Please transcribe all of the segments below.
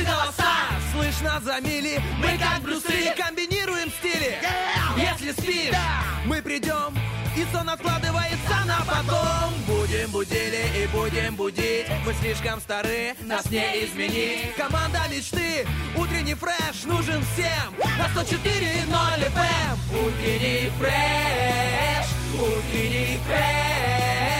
наши голоса. Слышно за мили. Мы как Брюсы Комбинируем стили. Если спишь Мы придем и сон откладывается на потом. Будем будили и будем будить. Мы слишком стары, нас не изменить. Команда мечты, утренний фреш нужен всем. На 104.0 FM Утренний фреш, утренний фреш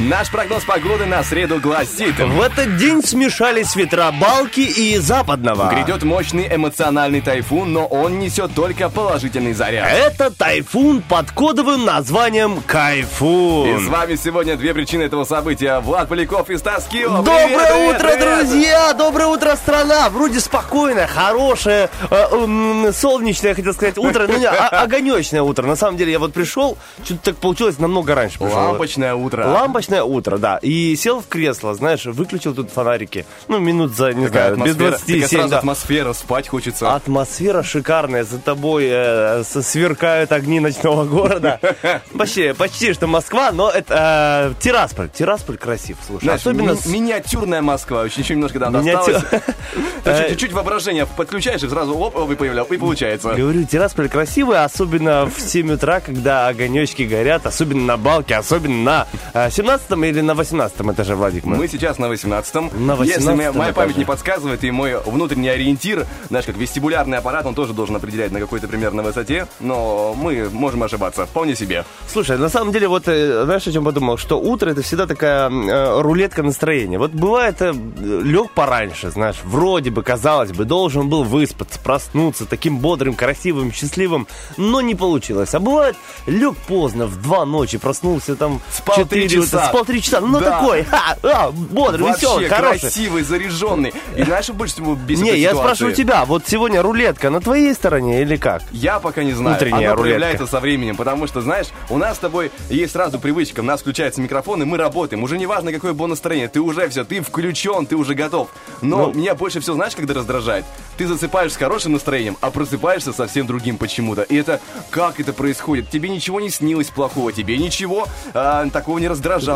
Наш прогноз погоды на среду гласит. В этот день смешались ветра Балки и Западного. Грядет мощный эмоциональный тайфун, но он несет только положительный заряд. Это тайфун под кодовым названием И с Кайфун. вами сегодня две причины этого события. Влад Поляков и Стас Кио. Доброе Привет, утро, привет. друзья! Доброе утро, страна! Вроде спокойное, хорошее, э, м, солнечное, я хотел сказать, утро, ну не, а- огонечное утро. На самом деле, я вот пришел, что-то так получилось намного раньше пришел. Лампочное утро. Лампочное солнечное утро, да. И сел в кресло, знаешь, выключил тут фонарики. Ну, минут за, не Такая знаю, без 27. Да. атмосфера, спать хочется. Атмосфера шикарная. За тобой э, сверкают огни ночного города. Почти, почти что Москва, но это э, Тирасполь. Тирасполь красив, слушай. Особенно... Миниатюрная Москва. Еще, немножко там осталось. Э, чуть-чуть воображение подключаешь, и сразу оп, оп, и появлял, и получается. Говорю, Тирасполь красивый, особенно в 7 утра, когда огонечки горят, особенно на балке, особенно на 17 16 или на 18 этаже, Владик? Мы, мы сейчас на 18. На 18 Если моя память не подсказывает, и мой внутренний ориентир, знаешь, как вестибулярный аппарат, он тоже должен определять на какой-то примерно высоте, но мы можем ошибаться. Вполне себе. Слушай, на самом деле, вот э, знаешь, о чем подумал? Что утро это всегда такая э, рулетка настроения. Вот бывает, э, лег пораньше, знаешь, вроде бы, казалось бы, должен был выспаться, проснуться таким бодрым, красивым, счастливым, но не получилось. А бывает, лег поздно, в два ночи, проснулся там Спал 4 часа спал три часа, ну Да. такой, ха, а, бодрый, веселый, Вообще хороший. красивый, заряженный. И знаешь, больше всего бесит Не, я спрашиваю тебя, вот сегодня рулетка на твоей стороне или как? Я пока не знаю. Утренняя Оно рулетка. проявляется со временем, потому что, знаешь, у нас с тобой есть сразу привычка, у нас включается микрофон, и мы работаем. Уже не важно, какое было настроение, ты уже все, ты включен, ты уже готов. Но Ну. меня больше всего, знаешь, когда раздражает? Ты засыпаешь с хорошим настроением, а просыпаешься совсем другим почему-то. И это, как это происходит? Тебе ничего не снилось плохого, тебе ничего а, такого не раздражало.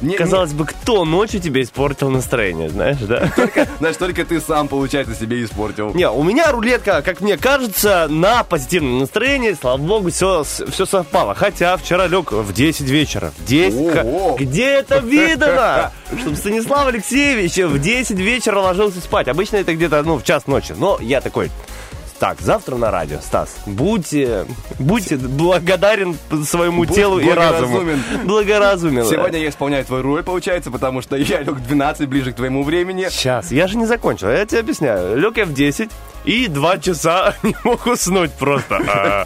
Не- не- Казалось бы, кто ночью тебе испортил настроение, знаешь, да? знаешь, только ты сам, получается, себе испортил. Не, у меня рулетка, как мне кажется, на позитивном настроении, слава богу, все, все совпало. Хотя вчера лег в 10 вечера. В 10. Ого! Где это видано? Чтобы Станислав Алексеевич в 10 вечера ложился спать. Обычно это где-то, ну, в час ночи. Но я такой, так, завтра на радио, Стас, будьте, будьте благодарен своему Будь телу и разуму. благоразумен. Сегодня я исполняю твою роль, получается, потому что я лег в 12, ближе к твоему времени. Сейчас, я же не закончил, я тебе объясняю. Лег я в 10 и два часа не мог уснуть просто. А,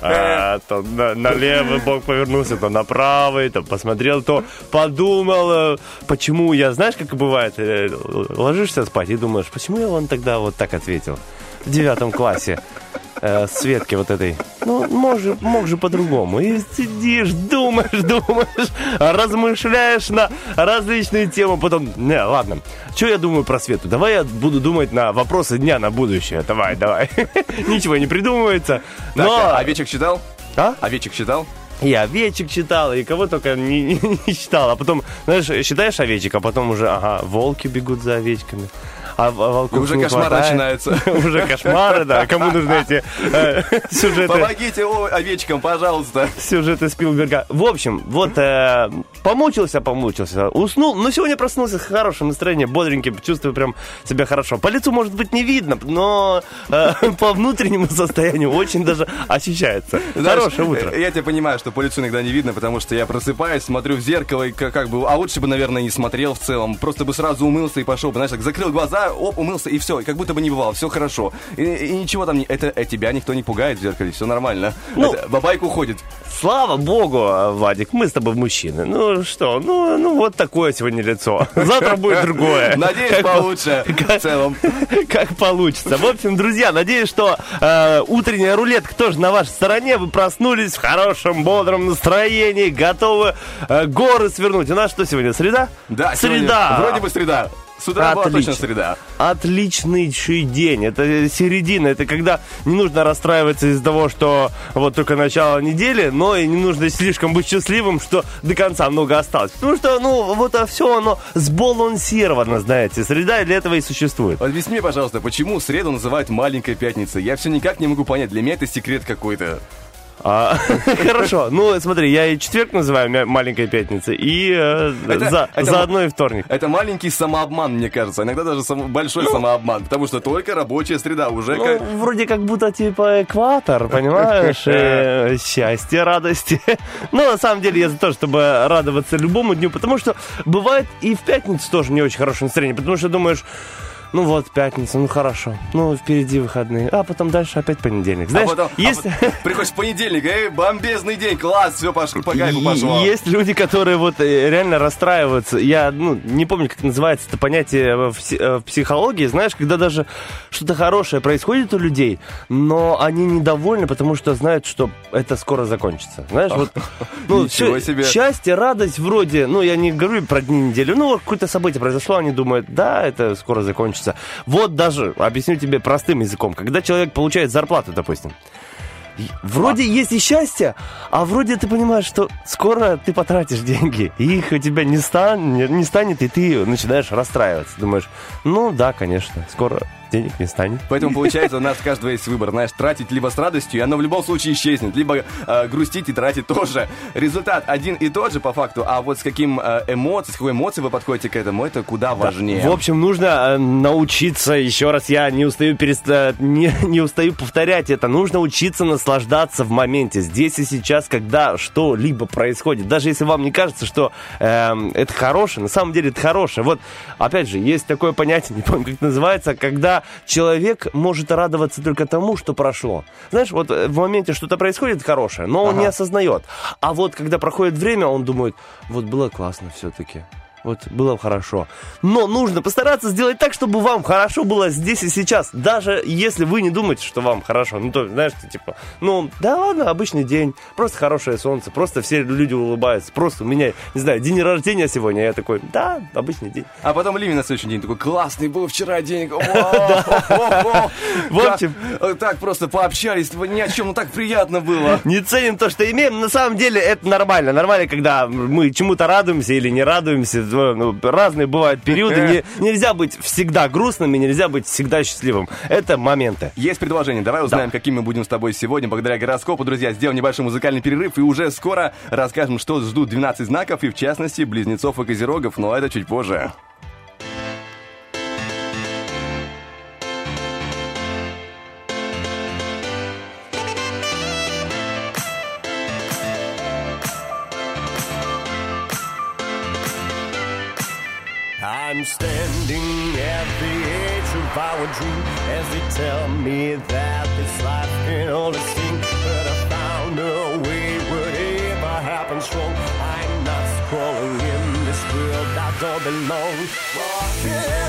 а, то на, на левый бок повернулся, то на правый, то посмотрел, то подумал, э, почему я, знаешь, как бывает, э, ложишься спать и думаешь, почему я он тогда вот так ответил в девятом классе. э, Светки вот этой. Ну, мог же, мог же по-другому. И сидишь, думаешь, думаешь, размышляешь на различные темы. Потом, не, ладно, что я думаю про Свету? Давай я буду думать на вопросы дня на будущее. Давай, давай. Ничего не придумывается. Но... овечек читал? А? Овечек читал? И овечек читал, и кого только не, не, не читал. А потом, знаешь, считаешь овечек, а потом уже, ага, волки бегут за овечками. А, а волков уже кошмар хватает. начинается. Уже кошмары, да. Кому нужны эти э, сюжеты? Помогите овечкам, пожалуйста. сюжеты Спилберга. В общем, вот э, помучился, помучился, уснул, но сегодня проснулся с хорошим настроением, бодреньким, чувствую прям себя хорошо. По лицу, может быть, не видно, но э, по внутреннему состоянию очень даже ощущается. Хорошее утро. Я тебя понимаю, что по лицу иногда не видно, потому что я просыпаюсь, смотрю в зеркало, и как, как бы, а лучше бы, наверное, не смотрел в целом. Просто бы сразу умылся и пошел бы, знаешь, так закрыл глаза, оп, умылся, и все, и как будто бы не бывало, все хорошо. И, и ничего там, не, это э, тебя никто не пугает в зеркале, все нормально. Ну, Это бабайка уходит. Слава богу, Вадик, мы с тобой мужчины. Ну что, ну, ну вот такое сегодня лицо. Завтра будет другое. Надеюсь, получше в целом. как получится. В общем, друзья, надеюсь, что э, утренняя рулетка тоже на вашей стороне. Вы проснулись в хорошем, бодром настроении, готовы э, горы свернуть. У нас что сегодня, среда? Да, среда. Вроде бы среда. С утра была Отлично. точно среда. Отличнейший день. Это середина. Это когда не нужно расстраиваться из-за того, что вот только начало недели, но и не нужно слишком быть счастливым, что до конца много осталось. Потому что, ну, вот все оно сбалансировано, знаете. Среда для этого и существует. Объясни мне, пожалуйста, почему среду называют маленькой пятницей? Я все никак не могу понять. Для меня это секрет какой-то. А, Хорошо, ну смотри, я и четверг называю маленькой пятницей, и э, за- заодно и вторник. Это маленький самообман, мне кажется. Иногда даже большой самообман. Потому что только рабочая среда уже Ну, вроде как будто типа экватор, понимаешь? э, Счастье, радости. Но на самом деле я за то, чтобы радоваться любому дню, потому что бывает и в пятницу тоже не очень хорошее настроение, потому что думаешь, ну вот, пятница, ну хорошо, ну впереди выходные, а потом дальше опять понедельник. Знаешь, а потом, а есть... потом приходишь в понедельник, эй, бомбезный день, класс, все пошло, по кайфу пошло. Есть люди, которые вот э, реально расстраиваются. Я ну, не помню, как называется это понятие в, э, в психологии. Знаешь, когда даже что-то хорошее происходит у людей, но они недовольны, потому что знают, что это скоро закончится. Знаешь, вот ну, Ничего всё- себе. счастье, радость вроде, ну, я не говорю про дни недели, ну, какое-то событие произошло, они думают, да, это скоро закончится. Вот даже, объясню тебе простым языком, когда человек получает зарплату, допустим, Вроде есть и счастье, а вроде ты понимаешь, что скоро ты потратишь деньги, и их у тебя не, стан, не станет, и ты начинаешь расстраиваться. Думаешь, ну да, конечно, скоро денег не станет. Поэтому, получается, у нас каждого есть выбор, знаешь, тратить либо с радостью, и оно в любом случае исчезнет, либо э, грустить и тратить тоже. Результат один и тот же по факту, а вот с каким э, эмоцией, с какой эмоцией вы подходите к этому, это куда важнее. В общем, нужно э, научиться, еще раз, я не устаю, переста- не, не устаю повторять это, нужно учиться наслаждаться в моменте, здесь и сейчас, когда что-либо происходит. Даже если вам не кажется, что эм, это хорошее, на самом деле это хорошее. Вот, опять же, есть такое понятие, не помню, как это называется, когда человек может радоваться только тому, что прошло. Знаешь, вот э, в моменте что-то происходит хорошее, но он Ага. не осознает. А вот когда проходит время, он думает, вот было классно все-таки. Вот было хорошо. Но нужно постараться сделать так, чтобы вам хорошо было здесь и сейчас. Даже если вы не думаете, что вам хорошо. Ну, то, знаешь, ты типа, ну, да ладно, обычный день. Просто хорошее солнце. Просто все люди улыбаются. Просто у меня, не знаю, день рождения сегодня. Я такой, да, обычный день. А потом Ливи на следующий день такой, классный был вчера день. В общем- Как- Так просто пообщались, ни о чем, ну так приятно было. Не ценим то, что имеем. На самом деле это нормально. Нормально, когда мы чему-то радуемся или не радуемся. Ну, разные бывают периоды. Не- нельзя быть всегда грустным и нельзя быть всегда счастливым. Это моменты. Есть предложение. Давай узнаем, каким мы будем с тобой сегодня. Благодаря гороскопу, друзья, сделаем небольшой музыкальный перерыв и уже скоро расскажем, что ждут 12 знаков и, в частности, близнецов и козерогов, но это чуть позже. Standing at the edge of our dream as they tell me that this life can only sing. But I found a way, whatever happens wrong. I'm not crawling in this world I don't belong. Walking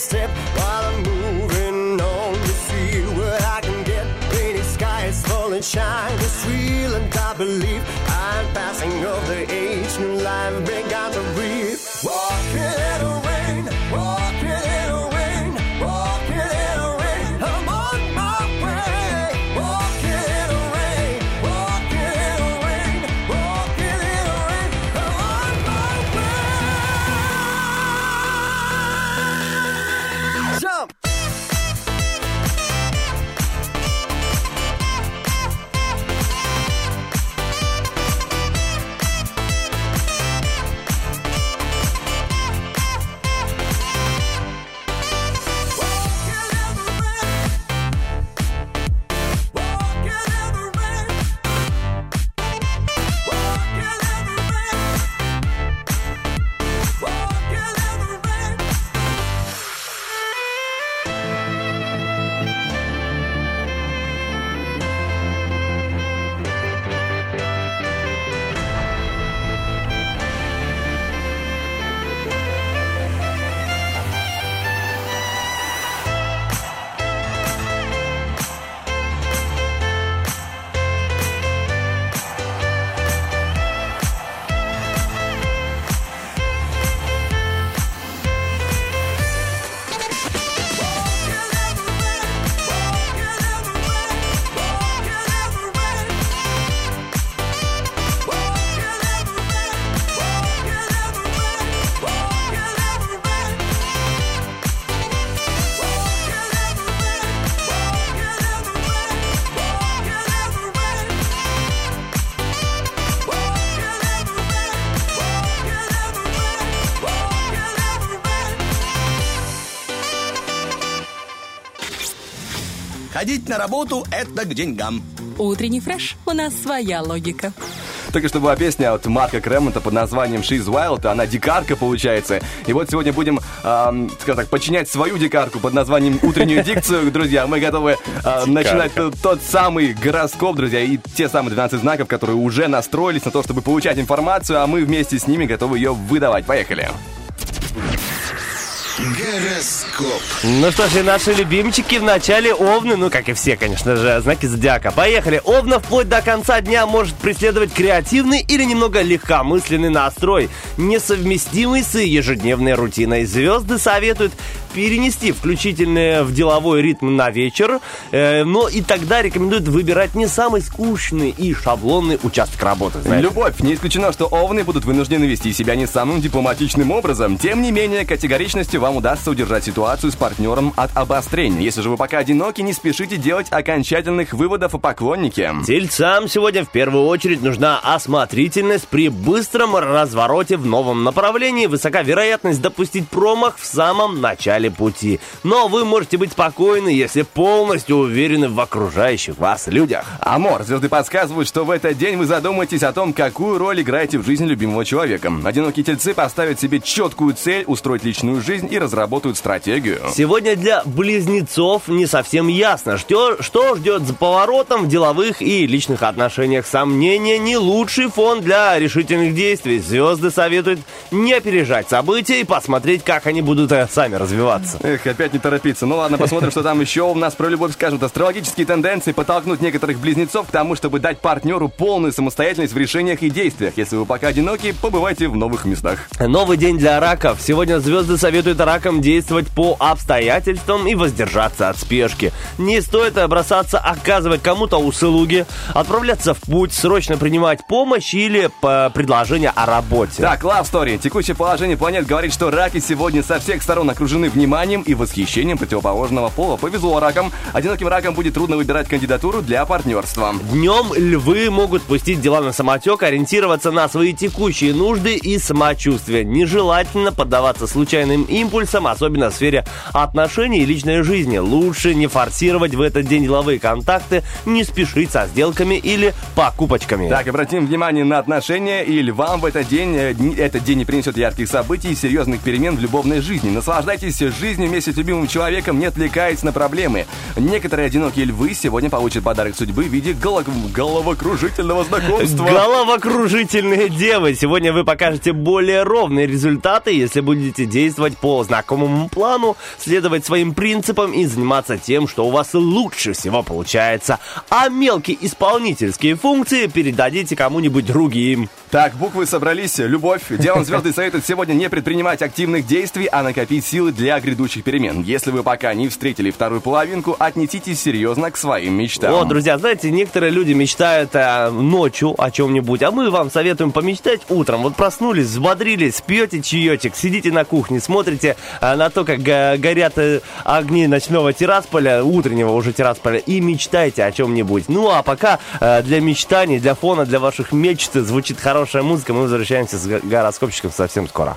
step while I'm moving on to see what I can get. Rainy skies falling, shine is real, and I believe I'm passing of the age, new life began to breathe. Walking Ходить на работу – это к деньгам. Утренний фреш. У нас своя логика. Только что была песня от Марка Кремонта под названием She's Wild, она дикарка получается. И вот сегодня будем, эм, скажем так, подчинять свою дикарку под названием Утреннюю дикцию, друзья. Мы готовы э, начинать тот самый гороскоп, друзья, и те самые 12 знаков, которые уже настроились на то, чтобы получать информацию, а мы вместе с ними готовы ее выдавать. Поехали. Гороскоп. Ну что ж, и наши любимчики в начале Овны, ну как и все, конечно же, знаки зодиака. Поехали. Овна вплоть до конца дня может преследовать креативный или немного легкомысленный настрой, несовместимый с ежедневной рутиной. Звезды советуют перенести включительные в деловой ритм на вечер, э, но и тогда рекомендуют выбирать не самый скучный и шаблонный участок работы. Знаете. Любовь. Не исключено, что овны будут вынуждены вести себя не самым дипломатичным образом. Тем не менее, категоричностью вам удастся удержать ситуацию с партнером от обострения. Если же вы пока одиноки, не спешите делать окончательных выводов о поклоннике. Тельцам сегодня в первую очередь нужна осмотрительность при быстром развороте в новом направлении. Высока вероятность допустить промах в самом начале начале пути. Но вы можете быть спокойны, если полностью уверены в окружающих вас людях. Амор, звезды подсказывают, что в этот день вы задумаетесь о том, какую роль играете в жизни любимого человека. Одинокие тельцы поставят себе четкую цель устроить личную жизнь и разработают стратегию. Сегодня для близнецов не совсем ясно, что, что ждет за поворотом в деловых и личных отношениях. Сомнения не лучший фон для решительных действий. Звезды советуют не опережать события и посмотреть, как они будут э, сами развиваться развиваться. Эх, опять не торопиться. Ну ладно, посмотрим, что там еще у нас про любовь скажут. Астрологические тенденции подтолкнут некоторых близнецов к тому, чтобы дать партнеру полную самостоятельность в решениях и действиях. Если вы пока одиноки, побывайте в новых местах. Новый день для раков. Сегодня звезды советуют ракам действовать по обстоятельствам и воздержаться от спешки. Не стоит бросаться оказывать кому-то услуги, отправляться в путь, срочно принимать помощь или предложение о работе. Так, Love Story. Текущее положение планет говорит, что раки сегодня со всех сторон окружены вниманием и восхищением противоположного пола. Повезло ракам. Одиноким ракам будет трудно выбирать кандидатуру для партнерства. Днем львы могут пустить дела на самотек, ориентироваться на свои текущие нужды и самочувствие. Нежелательно поддаваться случайным импульсам, особенно в сфере отношений и личной жизни. Лучше не форсировать в этот день деловые контакты, не спешить со сделками или покупочками. Так, обратим внимание на отношения, и львам в этот день, э, этот день не принесет ярких событий и серьезных перемен в любовной жизни. Наслаждайтесь Радуйся жизни вместе с любимым человеком, не отвлекаясь на проблемы. Некоторые одинокие львы сегодня получат подарок судьбы в виде голов... головокружительного знакомства. Головокружительные девы. Сегодня вы покажете более ровные результаты, если будете действовать по знакомому плану, следовать своим принципам и заниматься тем, что у вас лучше всего получается. А мелкие исполнительские функции передадите кому-нибудь другим. Так, буквы собрались. Любовь. Делом звезды советуют сегодня не предпринимать активных действий, а накопить силы для грядущих перемен. Если вы пока не встретили вторую половинку, отнеситесь серьезно к своим мечтам. О, друзья, знаете, некоторые люди мечтают а, ночью о чем-нибудь, а мы вам советуем помечтать утром. Вот проснулись, взбодрились, пьете чаечек, сидите на кухне, смотрите а, на то, как а, горят а, огни ночного террасполя, утреннего уже террасполя, и мечтайте о чем-нибудь. Ну, а пока а, для мечтаний, для фона, для ваших мечт звучит хорошая музыка, мы возвращаемся с гороскопчиком совсем скоро.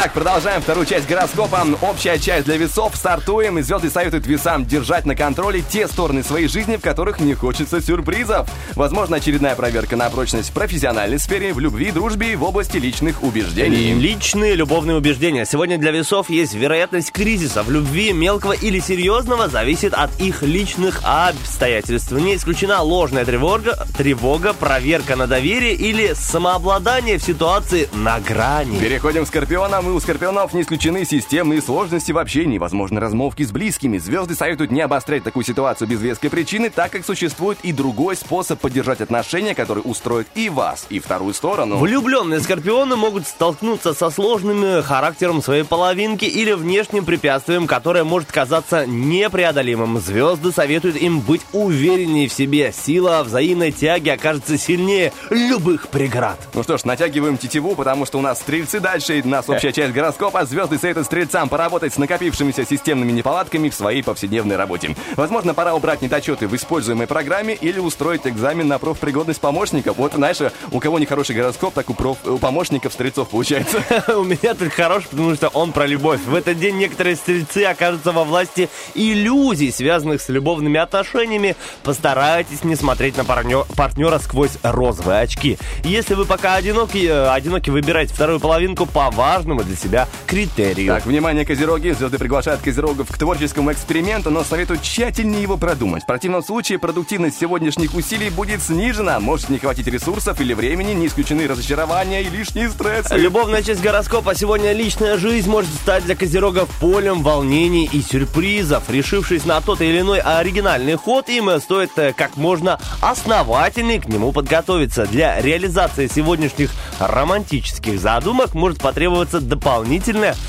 Итак, продолжаем вторую часть гороскопа. Общая часть для весов. Стартуем. И звезды советуют весам держать на контроле те стороны своей жизни, в которых не хочется сюрпризов. Возможно, очередная проверка на прочность в профессиональной сфере, в любви, дружбе и в области личных убеждений. Личные любовные убеждения. Сегодня для весов есть вероятность кризиса в любви мелкого или серьезного, зависит от их личных обстоятельств. Не исключена ложная тревога, тревога, проверка на доверие или самообладание в ситуации на грани. Переходим к Скорпионам. И у Скорпионов не исключены системные сложности в общении, возможно, размовки с близкими. Звезды советуют не обострять такую ситуацию без веской причины, так как существует и другой способ поддержать отношения, который устроит и вас, и вторую сторону. Влюбленные скорпионы могут столкнуться со сложным характером своей половинки или внешним препятствием, которое может казаться непреодолимым. Звезды советуют им быть увереннее в себе. Сила взаимной тяги окажется сильнее любых преград. Ну что ж, натягиваем тетиву, потому что у нас стрельцы дальше, и нас общая часть гороскопа. Звезды советуют стрельцам поработать с накопившимися системными неполадками в своей повседневной работе. Возможно, пора убрать недочеты в используемой программе или устроить экзамен на профпригодность помощников. Вот, знаешь, у кого нехороший гороскоп, так у, проф, у помощников стрельцов получается. У меня только хороший, потому что он про любовь. В этот день некоторые стрельцы окажутся во власти иллюзий, связанных с любовными отношениями. Постарайтесь не смотреть на парнё- партнера сквозь розовые очки. Если вы пока одиноки, э, одиноки выбирайте вторую половинку по важному для себя критерию. Так, внимание, козероги. Звезды приглашают козерогов к творческому эксперименту, но советуют тщательнее его продумать. В противном случае продуктивность сегодняшних усилий будет снижена. Может не хватить ресурсов или времени, не исключены разочарования и лишние стрессы. Любовная часть гороскопа. Сегодня личная жизнь может стать для козерогов полем волнений и сюрпризов. Решившись на тот или иной оригинальный ход, им стоит э, как можно основательнее к нему подготовиться. Для реализации сегодняшних романтических задумок может потребоваться дополнительное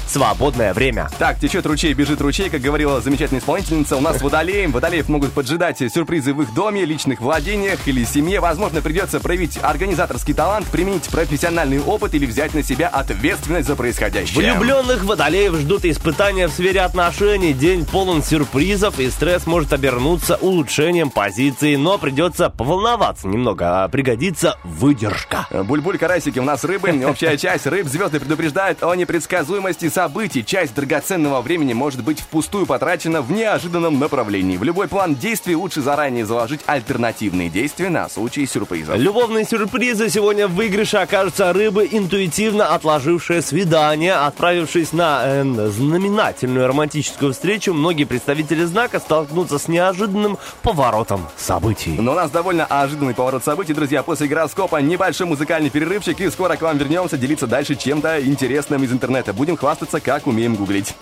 свободное время. Так, течет ручей, бежит ручей, как говорила замечательная исполнительница. У нас водолеем. Водолеев могут поджидать сюрпризы в их доме, личных владениях или семье. Возможно, придется проявить организаторский талант, применить профессиональный опыт или взять на себя ответственность за происходящее. Влюбленных водолеев ждут испытания в сфере отношений. День полон сюрпризов, и стресс может обернуться улучшением позиции, но придется поволноваться немного, а пригодится выдержка. Буль-буль, карасики, у нас рыбы. Общая часть рыб звезды предупреждают о непредсказуемости событий. Часть драгоценного времени может быть впустую потрачена в неожиданном направлении. В любой план действий лучше заранее заложить альтернативные действия на случай сюрприза. Любовные сюрпризы сегодня в выигрыше окажутся рыбы, интуитивно отложившие свидание. Отправившись на э, знаменательную романтическую встречу, многие представители знака столкнутся с неожиданным поворотом событий. Но у нас довольно ожиданный поворот событий, друзья. После гороскопа небольшой музыкальный перерывчик, и скоро к вам вернемся делиться дальше чем-то интересным из интернета. Будем хвастаться, как умеем гуглить.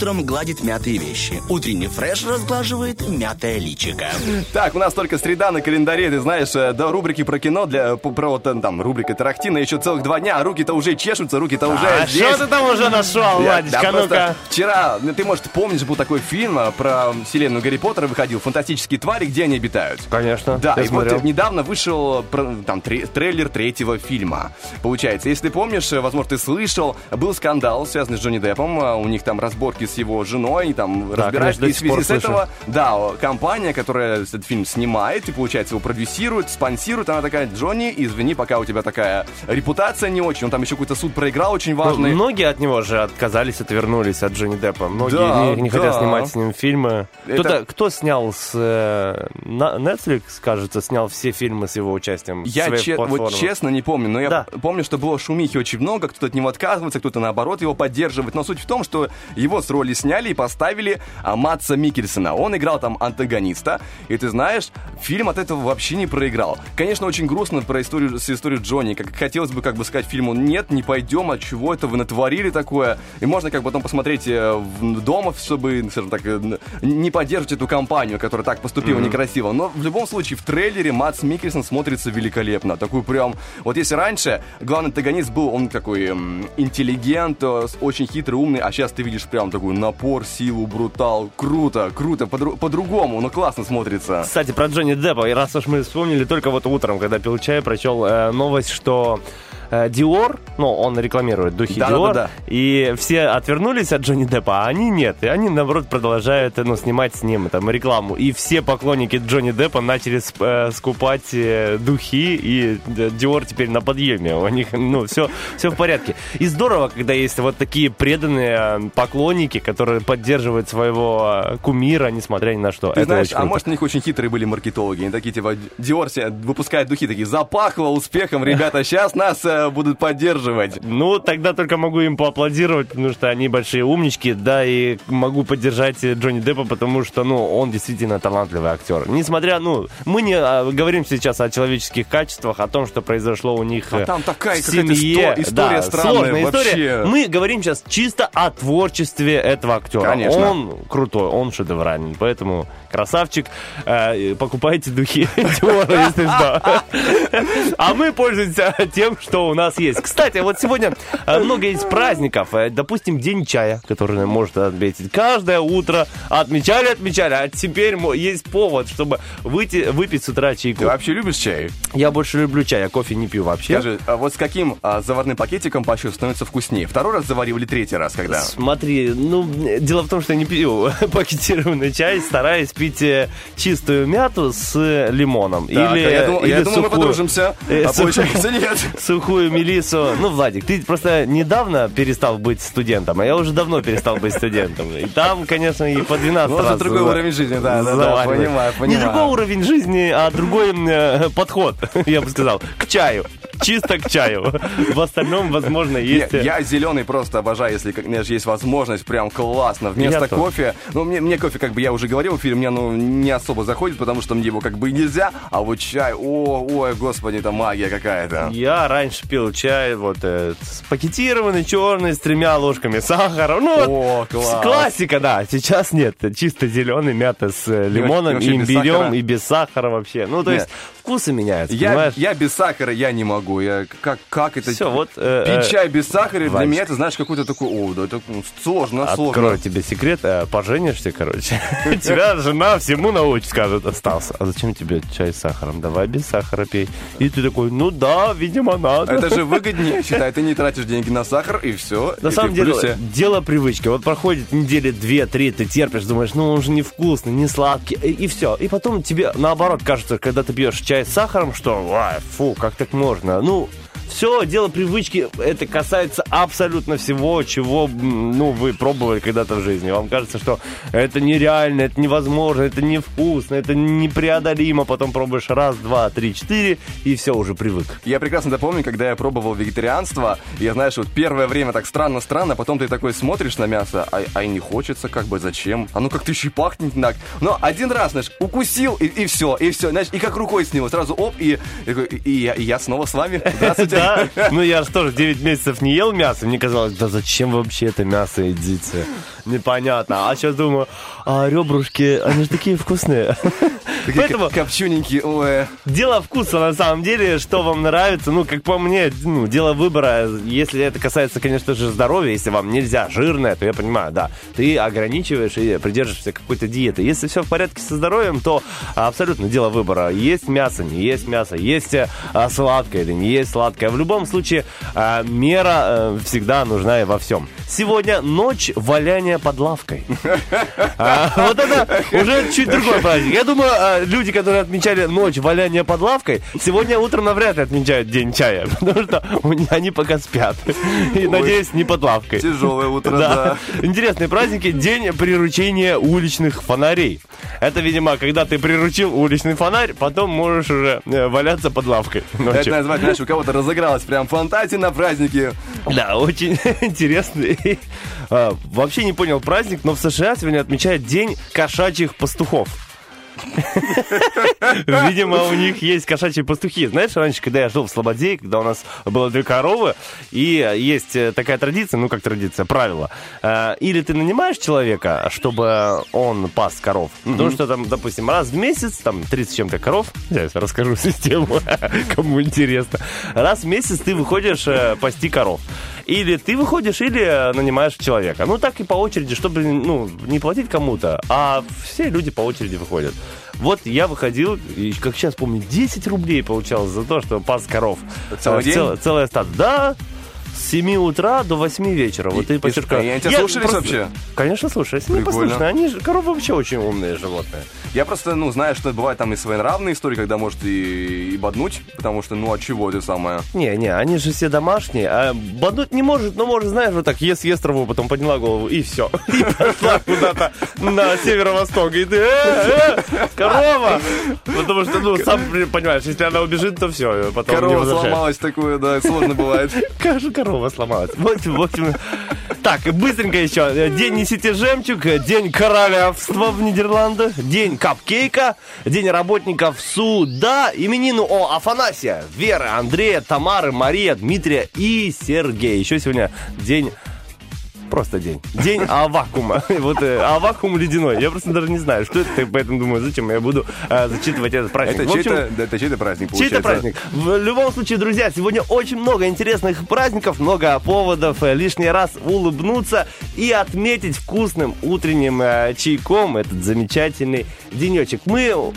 Утром гладит мятые вещи. Утренний фреш разглаживает мятое личико. Так, у нас только среда на календаре, ты знаешь, э, до рубрики про кино, для, по- про вот э, там рубрика Тарахтина еще целых два дня, а руки-то уже чешутся, руки-то уже А здесь. что ты там уже нашел, Владичка? да, ну-ка. просто Вчера, ну, ты, может, помнишь, был такой фильм э, про вселенную Гарри Поттера выходил, «Фантастические твари, где они обитают». Конечно, Да, я и вот смотрел. э, недавно вышел про- там тре- трейлер третьего фильма. Получается, если ты помнишь, э, возможно, ты слышал, был скандал, связанный с Джонни Деппом, э, у них там разборки с его женой, там конечно, до и в связи с слышу. этого, да, компания, которая этот фильм снимает и, получается, его продюсирует, спонсирует, она такая, Джонни, извини, пока у тебя такая репутация не очень, он там еще какой-то суд проиграл очень Ну, важный. многие от него же отказались, отвернулись от Джонни Деппа. Многие Да, не, не хотят да. снимать с ним фильмы. Это- Кто-то, кто снял с э, Netflix, кажется, снял все фильмы с его участием. Я че- вот честно не помню, но я Да. помню, что было шумихи очень много, кто-то от него отказывается, кто-то наоборот его поддерживает. Но суть в том, что его с роли сняли и поставили а, Матса Микельсона. Он играл там антагониста, и ты знаешь, фильм от этого вообще не проиграл. Конечно, очень грустно про историю с историю Джонни. Как хотелось бы как бы сказать фильму, нет, не пойдем, от чего это вы натворили такое. И можно как бы потом посмотреть э, дома, чтобы, скажем так, э, не поддерживать эту компанию, которая так поступила некрасиво. Но в любом случае в трейлере Матс Микельсон смотрится великолепно. Такой прям... Вот если раньше главный антагонист был, он такой интеллигент, э, очень хитрый, умный, а сейчас ты видишь прям такой напор, силу, брутал. Круто, круто, подру- по-другому, но классно смотрится. Кстати, про Джонни Деппа, и раз уж мы вспомнили, только вот утром, когда пил чай, прочел э, новость, что э, Dior, ну, он рекламирует духи Да, Dior, да, да. и все отвернулись от Джонни Деппа, а они нет. И они, наоборот, продолжают ну, снимать с ним там рекламу. И все поклонники Джонни Деппа начали э, скупать э, духи, и э, Dior теперь на подъеме. У них, ну, все, все в порядке. И здорово, когда есть вот такие преданные э, поклонники, которые поддерживают своего э, кумира, несмотря ни на что. Ты Это знаешь, а может у них очень хитрые были маркетологи. Они такие, типа, себе выпускает духи, такие, запахло успехом, ребята, сейчас нас будут поддерживать. Ну, тогда только могу им поаплодировать, потому что они большие умнички, да, и могу поддержать э, Джонни Деппа, потому что, ну, он действительно талантливый актер. Несмотря, ну, мы не а, говорим сейчас о человеческих качествах, о том, что произошло у них А э, там такая в семье. исто- история да, странная сложная вообще. история. Мы говорим сейчас чисто о творчестве этого актера. Конечно. Он крутой, он шедевральный, поэтому красавчик. Э, покупайте духи Диора, если что. А мы пользуемся тем, что у нас есть. Кстати, вот сегодня э, много есть праздников. Э, Допустим, День чая, который можно отметить. Каждое утро отмечали, отмечали. А теперь есть повод, чтобы выйти, выпить с утра чайку. Ты вообще любишь чай? Я больше люблю чай, я кофе не пью вообще. Скажи, а вот с каким а, заварным пакетиком по счету становится вкуснее? Второй раз заварил или третий раз, когда? Смотри, ну, дело в том, что я не пью пакетированный чай, стараюсь пить э, чистую мяту с лимоном. Так, или, а я думал, я или думал, мы сухую- подружимся, э, а получается нет. Сухую мелису. Ну, Владик, ты просто недавно перестал быть студентом, а я уже давно перестал быть студентом. И там, конечно, и по 12 Ну, это раз другой за- уровень жизни, да, да, да, заваривают. понимаю, Не понимаю. другой уровень жизни, а другой э, подход, я бы сказал, к чаю. Чисто к чаю. В остальном, возможно, есть... Я, я зеленый просто обожаю, если как, есть возможность, прям классно. Вместо Я тоже. кофе, ну, мне, мне кофе, как бы я уже говорил в эфире, мне ну, не особо заходит, потому что мне его как бы нельзя, а вот чай, о, ой, господи, это магия какая-то. Я раньше пил чай вот э, пакетированный, черный, с тремя ложками сахара. Ну, О, вот, класс. классика, да. Сейчас нет. Чисто зеленый, мята с э, лимоном, имбирем и без сахара вообще. Ну, то Нет. есть вкусы меняются, Я, понимаешь? я без сахара я не могу. Я, как, как это... Все, вот... э, Пить э, чай без сахара для Вадик. меня это, знаешь, какой-то такой, о, да, это сложно, сложно. Открою тебе секрет, э, поженишься, короче. Тебя жена всему научит, скажет, остался. А зачем тебе чай с сахаром? Давай без сахара пей. И ты такой, ну да, видимо, надо. Это же выгоднее, считай, ты не тратишь деньги на сахар, и все. На самом деле, дело привычки. Вот проходит недели две-три, ты терпишь, думаешь, ну он же невкусный, не сладкий, и, все. И потом тебе наоборот кажется, когда ты пьешь чай с сахаром, что, «Ай, фу, как так можно? Ну, все, дело привычки, это касается абсолютно всего, чего, ну, вы пробовали когда-то в жизни. Вам кажется, что это нереально, это невозможно, это невкусно, это непреодолимо. Потом пробуешь раз, два, три, четыре, и все, уже привык. Я прекрасно помню, когда я пробовал вегетарианство, и я, знаешь, вот первое время так странно-странно, потом ты такой смотришь на мясо, а, а и не хочется, как бы, зачем? Оно как-то еще и пахнет не так. Но один раз, знаешь, укусил, и, и все, и все, знаешь, и как рукой сняло, сразу оп, и, и, такой, и я, и я снова с вами. Здравствуйте. Да, ну я же тоже 9 месяцев не ел мясо, мне казалось, да зачем вообще это мясо едите? Непонятно. А сейчас думаю, а ребрышки, они же такие вкусные. Такие Поэтому ко- копчененькие, ой. дело вкуса на самом деле, что вам нравится, ну, как по мне, ну, дело выбора, если это касается, конечно же, здоровья, если вам нельзя жирное, то я понимаю, да, ты ограничиваешь и придерживаешься какой-то диеты. Если все в порядке со здоровьем, то абсолютно дело выбора. Есть мясо, не есть мясо, есть а, сладкое или не есть сладкое. В любом случае, а, мера э, всегда нужна и во всем. Сегодня ночь валяния под лавкой. А, Вот это уже чуть другой праздник. Я думаю, а, люди, которые отмечали ночь валяния под лавкой, сегодня утром навряд ли отмечают день чая, потому что они пока спят. И, надеюсь, не под лавкой. Тяжелое утро, Да. да. Интересные праздники. День приручения уличных фонарей. Это, видимо, когда ты приручил уличный фонарь, потом можешь уже э, валяться под лавкой Это ночью. назвать, знаешь, у кого-то разыгралась прям фантазия на празднике. Да, очень интересный. А, Вообще не понял праздник, но в США сегодня отмечают День кошачьих пастухов. Видимо, у них есть кошачьи пастухи. Знаешь, раньше, когда я жил в Слободе, когда у нас было две коровы, и есть э, такая традиция, ну как традиция, правило. э, Или ты нанимаешь человека, чтобы он пас коров. Потому что там, допустим, раз в месяц, там 30 с чем-то коров, сейчас расскажу систему, кому интересно. Раз в месяц ты выходишь э, пасти коров. Или ты выходишь, или э, нанимаешь человека. Ну, так и по очереди, чтобы ну, не платить кому-то, а все люди по очереди выходят. Вот я выходил, и, как сейчас помню, 10 рублей получалось за то, что пас коров. Целый Э, день? цел- целое стадо. Да, с 7 утра до 8 вечера. Вот И- и, подчеркаю. и они тебя слушались вообще? Конечно, слушались. Они послушные. Они же, коровы вообще очень умные животные. Я просто, ну, знаю, что бывают там и своенравные истории, когда может и, и боднуть, потому что, ну, а чего это самое? Не, не, они же все домашние. А боднуть не может, но может, знаешь, вот так ест, ест траву, потом подняла голову, и все. И пошла куда-то на северо-восток. И ты, э, э, корова! Потому что, ну, сам понимаешь, если она убежит, то все, потом Корова сломалась такое, да, сложно бывает. Кажется, корова сломалась. В общем, в общем. Так, быстренько еще. День несите жемчуг, день королевства в Нидерландах, день капкейка, день работников суда, именину О. Афанасия, Веры, Андрея, Тамары, Мария, Дмитрия и Сергея. Еще сегодня день Просто день. День авакума. Вот э, авакум ледяной. Я просто даже не знаю, что это, поэтому думаю, зачем я буду э, зачитывать этот праздник. Это чей-то чей-то праздник, Чей-то праздник. В любом случае, друзья, сегодня очень много интересных праздников, много поводов э, лишний раз улыбнуться и отметить вкусным утренним чайком этот замечательный денечек. Мы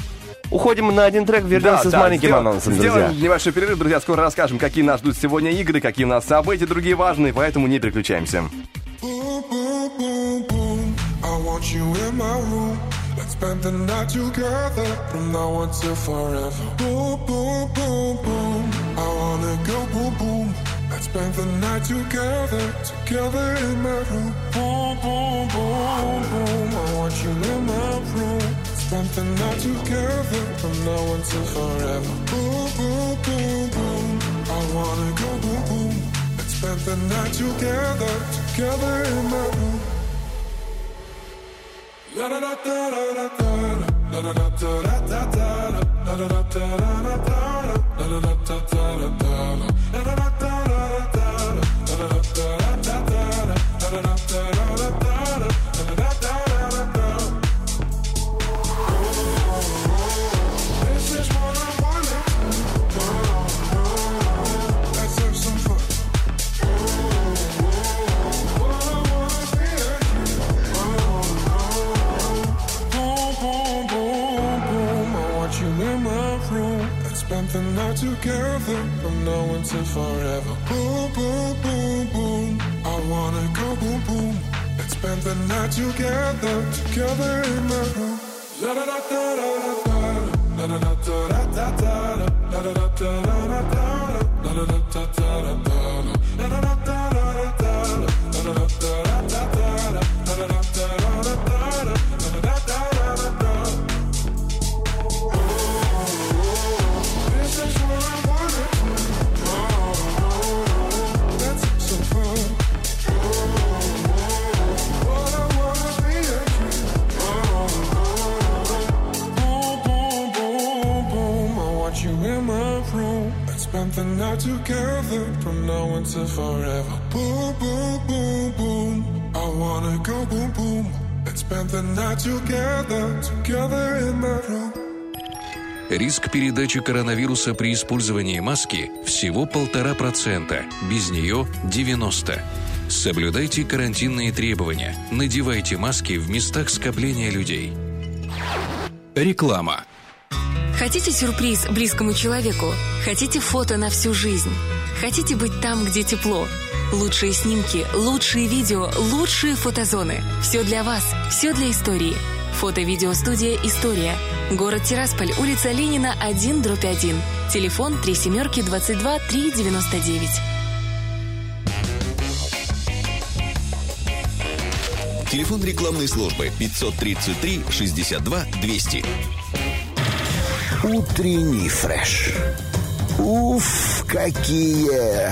уходим на один трек, вернемся Да, с да, маленьким сделаем- анонсом, друзья. Сделаем небольшой перерыв, друзья. Скоро расскажем, какие нас ждут сегодня игры, какие у нас события, другие важные, поэтому не переключаемся. Boom, boom, boom, boom. I want you in my room. Let's spend the night together from now until forever. Boom, boom, boom, boom. I wanna go boom, boom. Let's spend the night together, together in my room. Boom, boom, boom, boom. I want you in my room. Spend the night together from now until forever. Boom, boom, boom, boom. I wanna go boom, boom. Let's spend the night together, together in my room. Night together from now until forever. Boom, boom, boom, boom. I wanna go boom, boom. Let's spend the night together, together in my room. La da da da da da da. La da da da da da da. La da da da da da da. La da da da da da da. La da da da da da da. La da da da da da. The night together from now until forever. Boom, boom, boom, boom. I wanna go boom, boom. Let's spend the night together, together in my room. Риск передачи коронавируса при использовании маски всего полтора процента, без нее 90. Соблюдайте карантинные требования, надевайте маски в местах скопления людей. Реклама. Хотите сюрприз близкому человеку? Хотите фото на всю жизнь? Хотите быть там, где тепло? Лучшие снимки, лучшие видео, лучшие фотозоны. Все для вас, все для истории. Фото-видеостудия «История». Город Тирасполь, улица Ленина, 1, дробь 1. Телефон 3 семерки 22 399. Телефон рекламной службы 533 62 200. Утренний фреш. Уф, какие!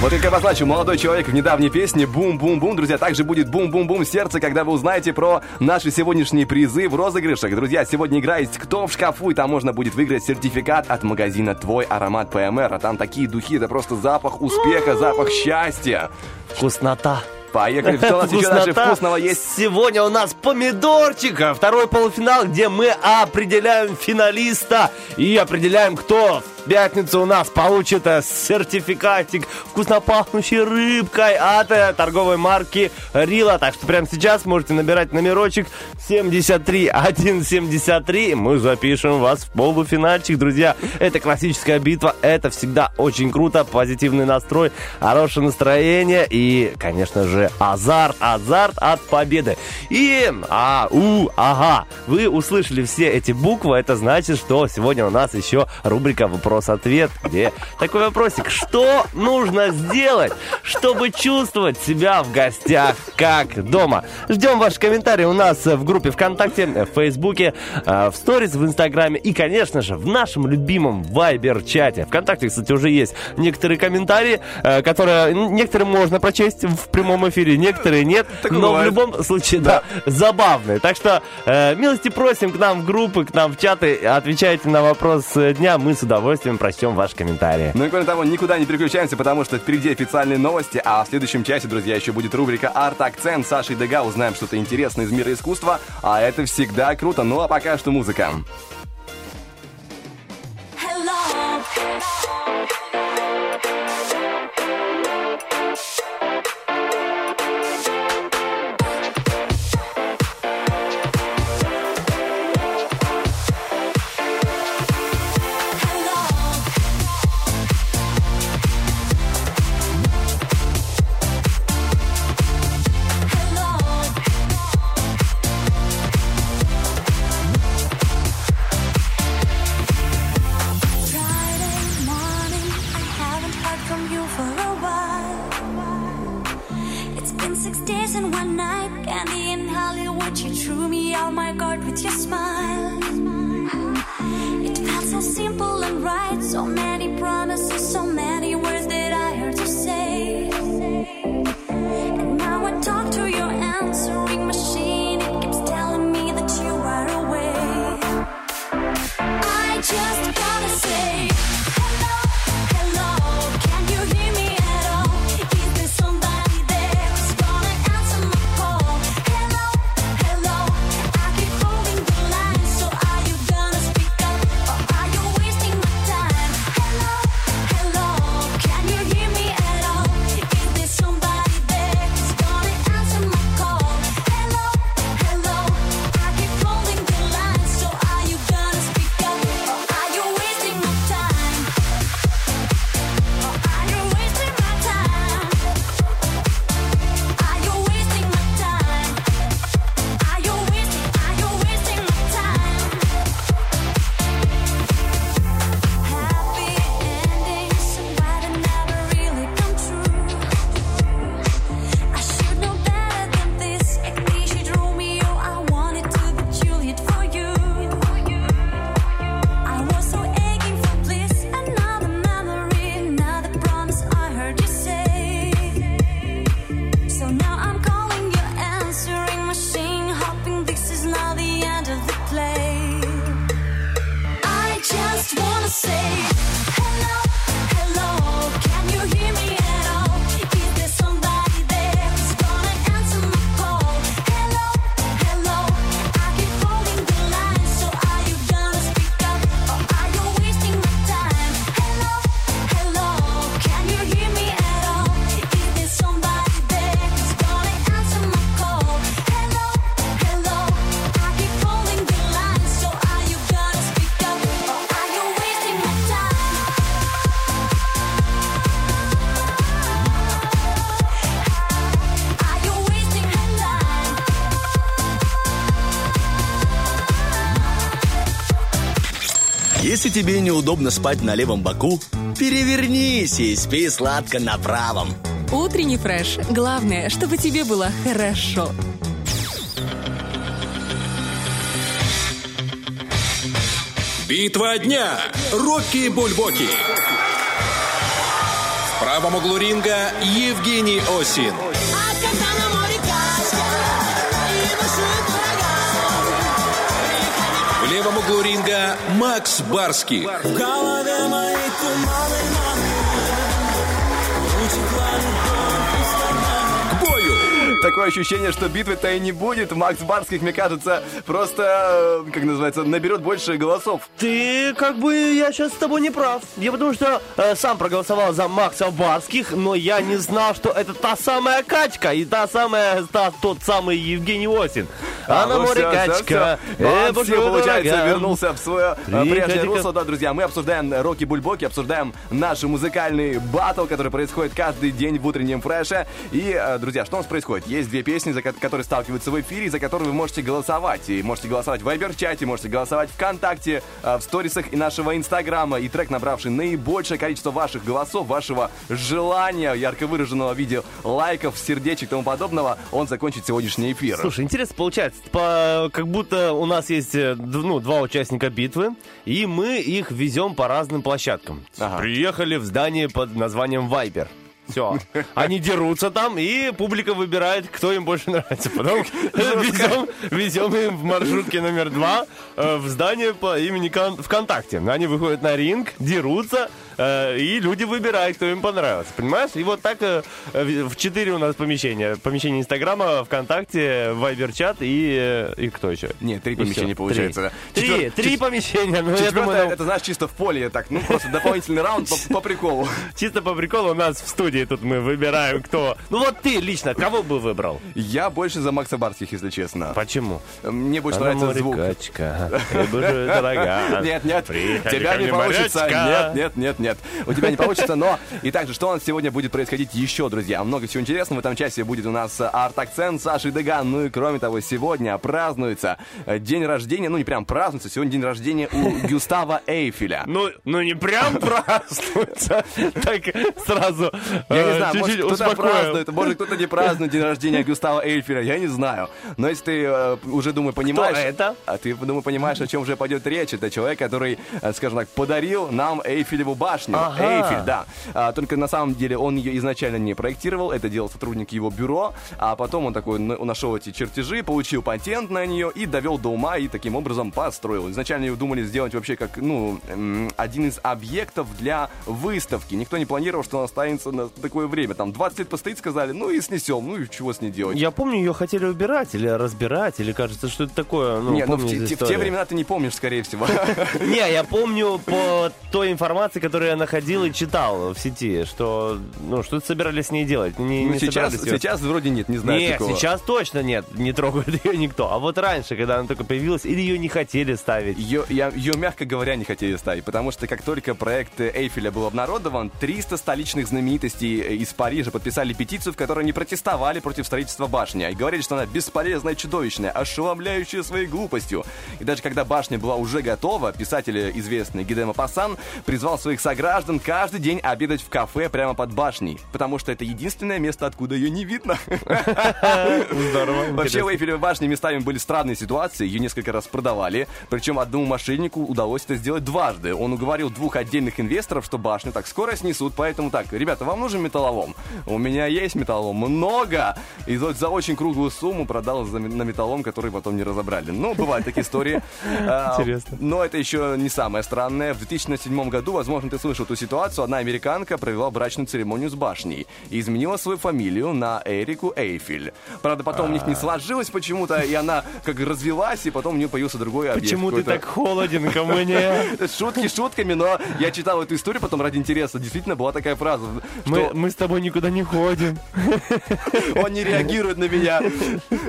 Вот как обозначил молодой человек в недавней песне «Бум-бум-бум». Друзья, также будет «Бум-бум-бум» сердце, когда вы узнаете про наши сегодняшние призы в розыгрышах. Друзья, сегодня игра есть «Кто в шкафу?» и там можно будет выиграть сертификат от магазина «Твой аромат ПМР». А там такие духи, это просто запах успеха, запах счастья. Вкуснота. Поехали, что у нас еще даже вкусного есть? Сегодня у нас помидорчик, а второй полуфинал, где мы определяем финалиста и определяем, кто в пятницу у нас получит э, сертификатик вкусно пахнущей рыбкой от э, торговой марки Рила. Так что прямо сейчас можете набирать номерочек 73173. Мы запишем вас в полуфинальчик, друзья. Это классическая битва, это всегда очень круто, позитивный настрой, хорошее настроение и, конечно же, азарт, азарт от победы. И, а, у, ага, вы услышали все эти буквы, это значит, что сегодня у нас еще рубрика «Вопрос-ответ», где такой вопросик, что нужно сделать, чтобы чувствовать себя в гостях как дома? Ждем ваши комментарии у нас в группе ВКонтакте, в Фейсбуке, э, в сторис, в Инстаграме и, конечно же, в нашем любимом Вайбер-чате. Вконтакте, кстати, уже есть некоторые комментарии, э, которые некоторые можно прочесть в прямом эфире, некоторые нет, Так но бывает. в любом случае, да, забавные. Так что э, милости просим к нам в группы, к нам в чаты, отвечайте на вопрос э, дня, мы с удовольствием прочтем ваши комментарии. Ну и кроме того, никуда не переключаемся, потому что впереди официальные новости, а в следующем часе, друзья, еще будет рубрика «Арт-акцент» Сашей Дега. Узнаем что-то интересное из мира искусства, а это всегда круто. Ну а пока что музыка. Friday тебе неудобно спать на левом боку, перевернись и спи сладко на правом. Утренний фреш. Главное, чтобы тебе было хорошо. Битва дня. Рокки Бульбоки. В правом углу ринга Евгений Осин. Левом углу ринга Макс Барский. В голове моей туманы Такое ощущение, что битвы-то и не будет. Макс Барских, мне кажется, просто, э, как называется, наберет больше голосов. Ты как бы я сейчас с тобой не прав. Я потому что э, сам проголосовал за Макса Барских, но я не знал, что это та самая качка и та самая та, тот самый Евгений Осин. А, на ну море всё, качка. всё. э, Он, пошёл все, получается, дорога. вернулся в свое э, прежнее русло. Да, друзья, мы обсуждаем Рокки Бульбоки, обсуждаем наш музыкальный батл, который происходит каждый день в утреннем фреше. И, э, друзья, что у нас происходит? Есть две песни, за ко- которые сталкиваются в эфире, за которые вы можете голосовать. И можете голосовать в Вайбер-чате, можете голосовать ВКонтакте, э, в сторисах и нашего Инстаграма. И трек, набравший наибольшее количество ваших голосов, вашего желания, ярко выраженного в виде лайков, сердечек и тому подобного, он закончит сегодняшний эфир. Слушай, интересно получается, по- как будто у нас есть э, ну, два участника битвы, и мы их везем по разным площадкам. Приехали в здание под названием Вайбер. Все. Они дерутся там, и публика выбирает, кто им больше нравится. Потом везем, везем им в маршрутке номер два э, в здание по имени Кон- ВКонтакте. Они выходят на ринг, дерутся, и люди выбирают, кто им понравился. Понимаешь? И вот так э, в в четыре у нас помещения. Помещение Инстаграма, ВКонтакте, Вайбер-чат и, э, и кто еще? Нет, три помещения получается. Три, Четвер- три, помещения. Ну, я думаю, это, знаешь, чисто в поле, так, ну, просто дополнительный раунд по, по приколу. Чисто по приколу у нас в студии тут мы выбираем, кто. Ну вот ты лично, кого бы выбрал? Я больше за Макса Барских, если честно. Почему? Мне больше нравится звук. качка, рыба же дорога. Нет, нет, тебя не получится. морячка. Нет, нет, нет, нет. У тебя не получится, но... Итак же, что у нас сегодня будет происходить еще, друзья? Много всего интересного. В этом часе будет у нас э, арт-акцент Саши Деган. Ну и кроме того, сегодня празднуется э, день рождения, ну не прям празднуется, сегодня день рождения у Гюстава Эйфеля. Ну, ну не прям празднуется. Так сразу Я не э, знаю, может кто-то празднует, может кто-то не празднует день рождения Густава Эйфеля, я не знаю. Но если ты уже, думаю, понимаешь... это? А ты, думаю, понимаешь, о чем уже пойдет речь. Это человек, который, скажем так, подарил нам Эйфелеву башню. Ага. Эйфель, да. А, только на самом деле он ее изначально не проектировал, это делал сотрудник его бюро, а потом он такой на- нашел эти чертежи, получил патент на нее и довел до ума, и таким образом построил. Изначально ее думали сделать вообще как, ну, один из объектов для выставки. Никто не планировал, что она останется на такое время. Там 20 лет постоит, сказали, ну и снесем, ну и чего с ней делать. Я помню, ее хотели убирать или разбирать, или кажется, что это такое. Ну, Не, ну в, в те времена ты не помнишь, скорее всего. Не, я помню по той информации, которую я находил и читал в сети, что ну что собирались с ней делать. Не, Ну, не сейчас, её- сейчас вроде нет, не знаю Нет, такого. сейчас точно нет, не трогает ее никто. А вот раньше, когда она только появилась, или ее не хотели ставить. Ее, я- ее, мягко говоря, не хотели ставить, потому что как только проект Эйфеля был обнародован, 300 столичных знаменитостей э, из Парижа подписали петицию, в которой они протестовали против строительства башни и говорили, что она бесполезная, чудовищная, ошеломляющая своей глупостью. И даже когда башня была уже готова, писатель известный Гидема Пасан призвал своих сограждан каждый день обедать в кафе прямо под башней, потому что это единственное место, откуда ее не видно. Здорово. Вообще, в Эйфелевой башне местами были странные ситуации, ее несколько раз продавали, причем одному мошеннику удалось это сделать дважды. Он уговорил двух отдельных инвесторов, что башню так скоро снесут, поэтому так, ребята, вам нужен металлолом? У меня есть металлолом, много! И вот за очень круглую сумму продал на металлолом, который потом не разобрали. Ну, бывают такие истории. А, Интересно. Но это еще не самое странное. В 2007 году, возможно, ты слышал эту ситуацию, одна американка провела брачную церемонию с башней и изменила свою фамилию на Эрику Эйфель. Правда, потом у них не сложилось почему-то, и она как развелась, и потом у нее появился другой объект. Почему ты так холоден ко мне? Шутки шутками, но я читал эту историю потом ради интереса. Действительно была такая фраза, Мы, мы с тобой никуда не ходим. он не реагирует на меня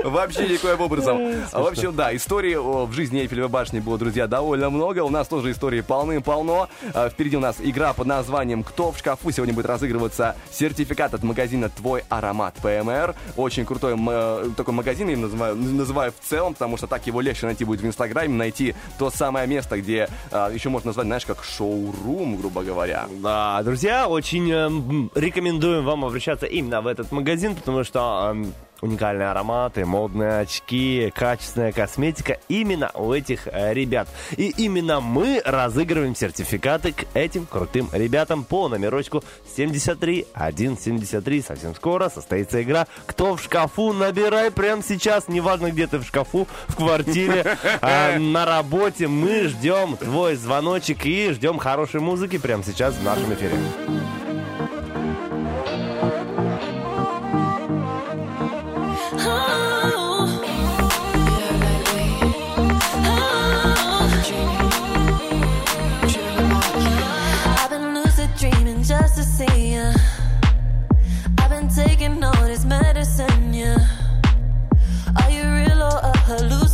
вообще никоим образом. А, В общем, да, истории в жизни Эйфелевой башни было, друзья, довольно много. У нас тоже истории полны-полно. А, Впереди у нас игра под названием «Кто в шкафу?». Сегодня будет разыгрываться сертификат от магазина «Твой аромат ПМР». Очень крутой э, такой магазин, я называю, называю в целом, потому что так его легче найти будет в Инстаграме, найти то самое место, где э, еще можно назвать, знаешь, как шоурум, грубо говоря. Да, друзья, очень эм, рекомендуем вам обращаться именно в этот магазин, потому что эм, уникальные ароматы, модные очки, качественная косметика именно у этих э, ребят. И именно мы разыгрываем сертификаты к этим крутым ребятам по номерочку 73 173. Совсем скоро состоится игра «Кто в шкафу?» Набирай прямо сейчас, неважно где ты в шкафу, в квартире, э, на работе. Мы ждем твой звоночек и ждем хорошей музыки прямо сейчас в нашем эфире.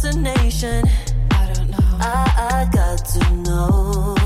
Hallucination? I don't know. I, I got to know.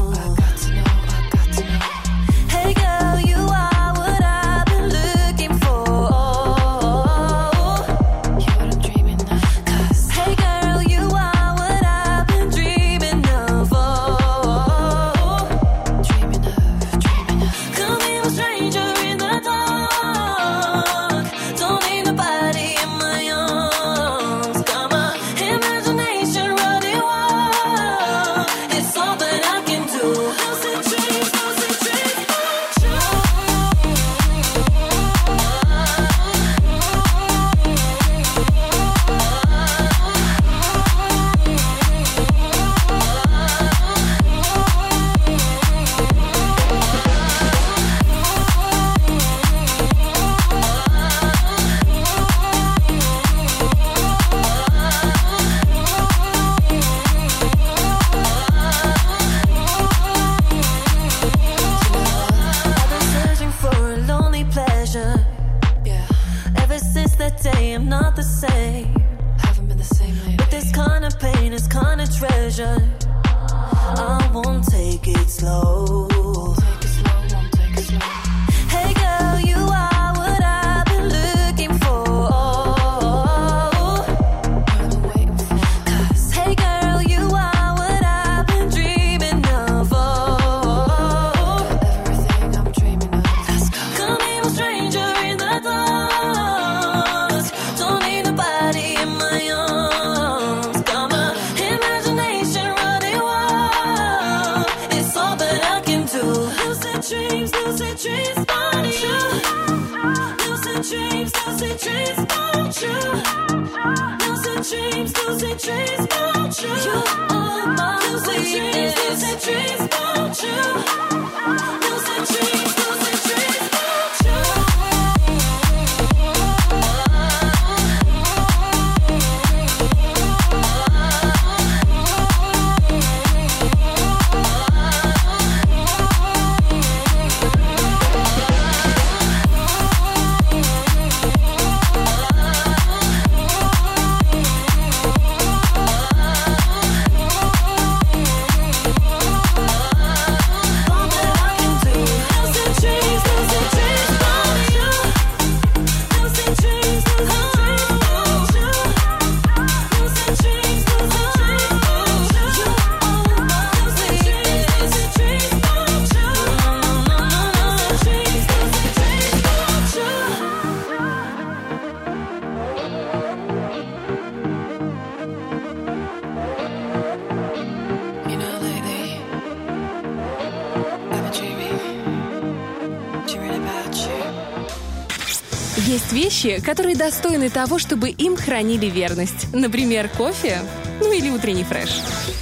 Вещи, которые достойны того, чтобы им хранили верность. Например, кофе, ну или утренний фреш.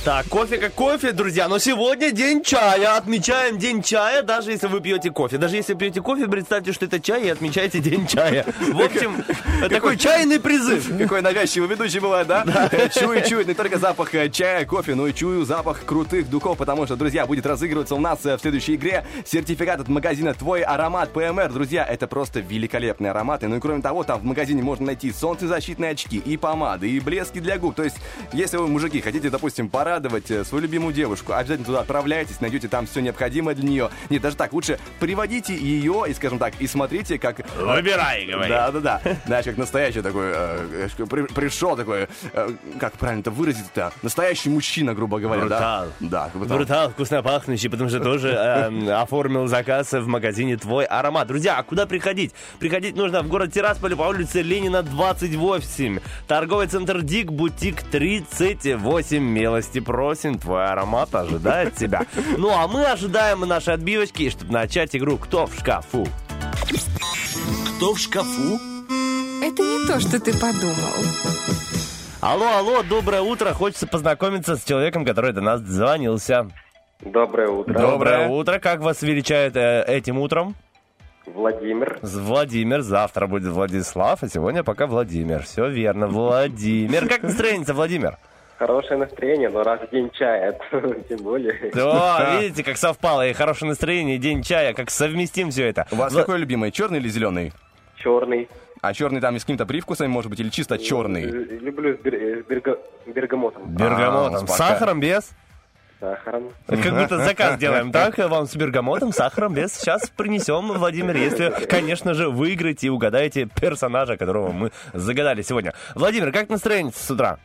Так, кофе как кофе, друзья. Но сегодня день чая. Отмечаем день чая, даже если вы пьете кофе. Даже если пьете кофе, представьте, что это чай, и отмечаете день чая. В общем, такой чайный призыв. Какой навязчивый ведущий бывает, да? Чую, чую не только запах э, чая, кофе, но и чую запах крутых духов, потому что, друзья, будет разыгрываться у нас э, в следующей игре сертификат от магазина «Твой аромат ПМР». Друзья, это просто великолепные ароматы. Ну и кроме того, там в магазине можно найти солнцезащитные очки, и помады, и блески для губ. То есть, если вы, мужики, хотите, допустим, порадовать э, свою любимую девушку, обязательно туда отправляйтесь, найдете там все необходимое для нее. Нет, даже так, лучше приводите ее и, скажем так, и смотрите, как... Выбирай, говори. Да, да, да. Знаешь, как настоящий такой, э, э, при- пришел такой, э, как правильно это выразить-то? Настоящий мужчина, грубо говоря, Брутал. да? Да, там. Брутал, вкусно пахнущий, потому что тоже эм, оформил заказ в магазине «Твой аромат». Друзья, а куда приходить? Приходить нужно в город Тирасполь по улице Ленина, 28. Торговый центр «Дик», бутик 38. Милости просим, твой аромат ожидает тебя. Ну, а мы ожидаем наши отбивочки, чтобы начать игру «Кто в шкафу?». Кто в шкафу? Это не то, что ты подумал. Алло, алло, доброе утро. Хочется познакомиться с человеком, который до нас звонился. Доброе утро. Доброе утро. Как вас величают э, этим утром? Владимир. Владимир, завтра будет Владислав, а сегодня пока Владимир. Все верно, Владимир. Как настроение, Владимир? Хорошее настроение, но раз в день чая, то тем более. О, видите, как совпало. И хорошее настроение, и день чая, как совместим все это. У вас какой любимый, черный или зеленый? Черный. А черный там и с какими-то привкусами, может быть, или чисто черный? Люблю с, бер- э, с берга- бергамотом. Бергамотом. С сахаром без? Сахаром. Как будто заказ делаем, так? Вам с бергамотом, сахаром без. Сейчас принесем, Владимир, если, конечно же, выиграете и угадаете персонажа, которого мы загадали сегодня. Владимир, как настроение с утра?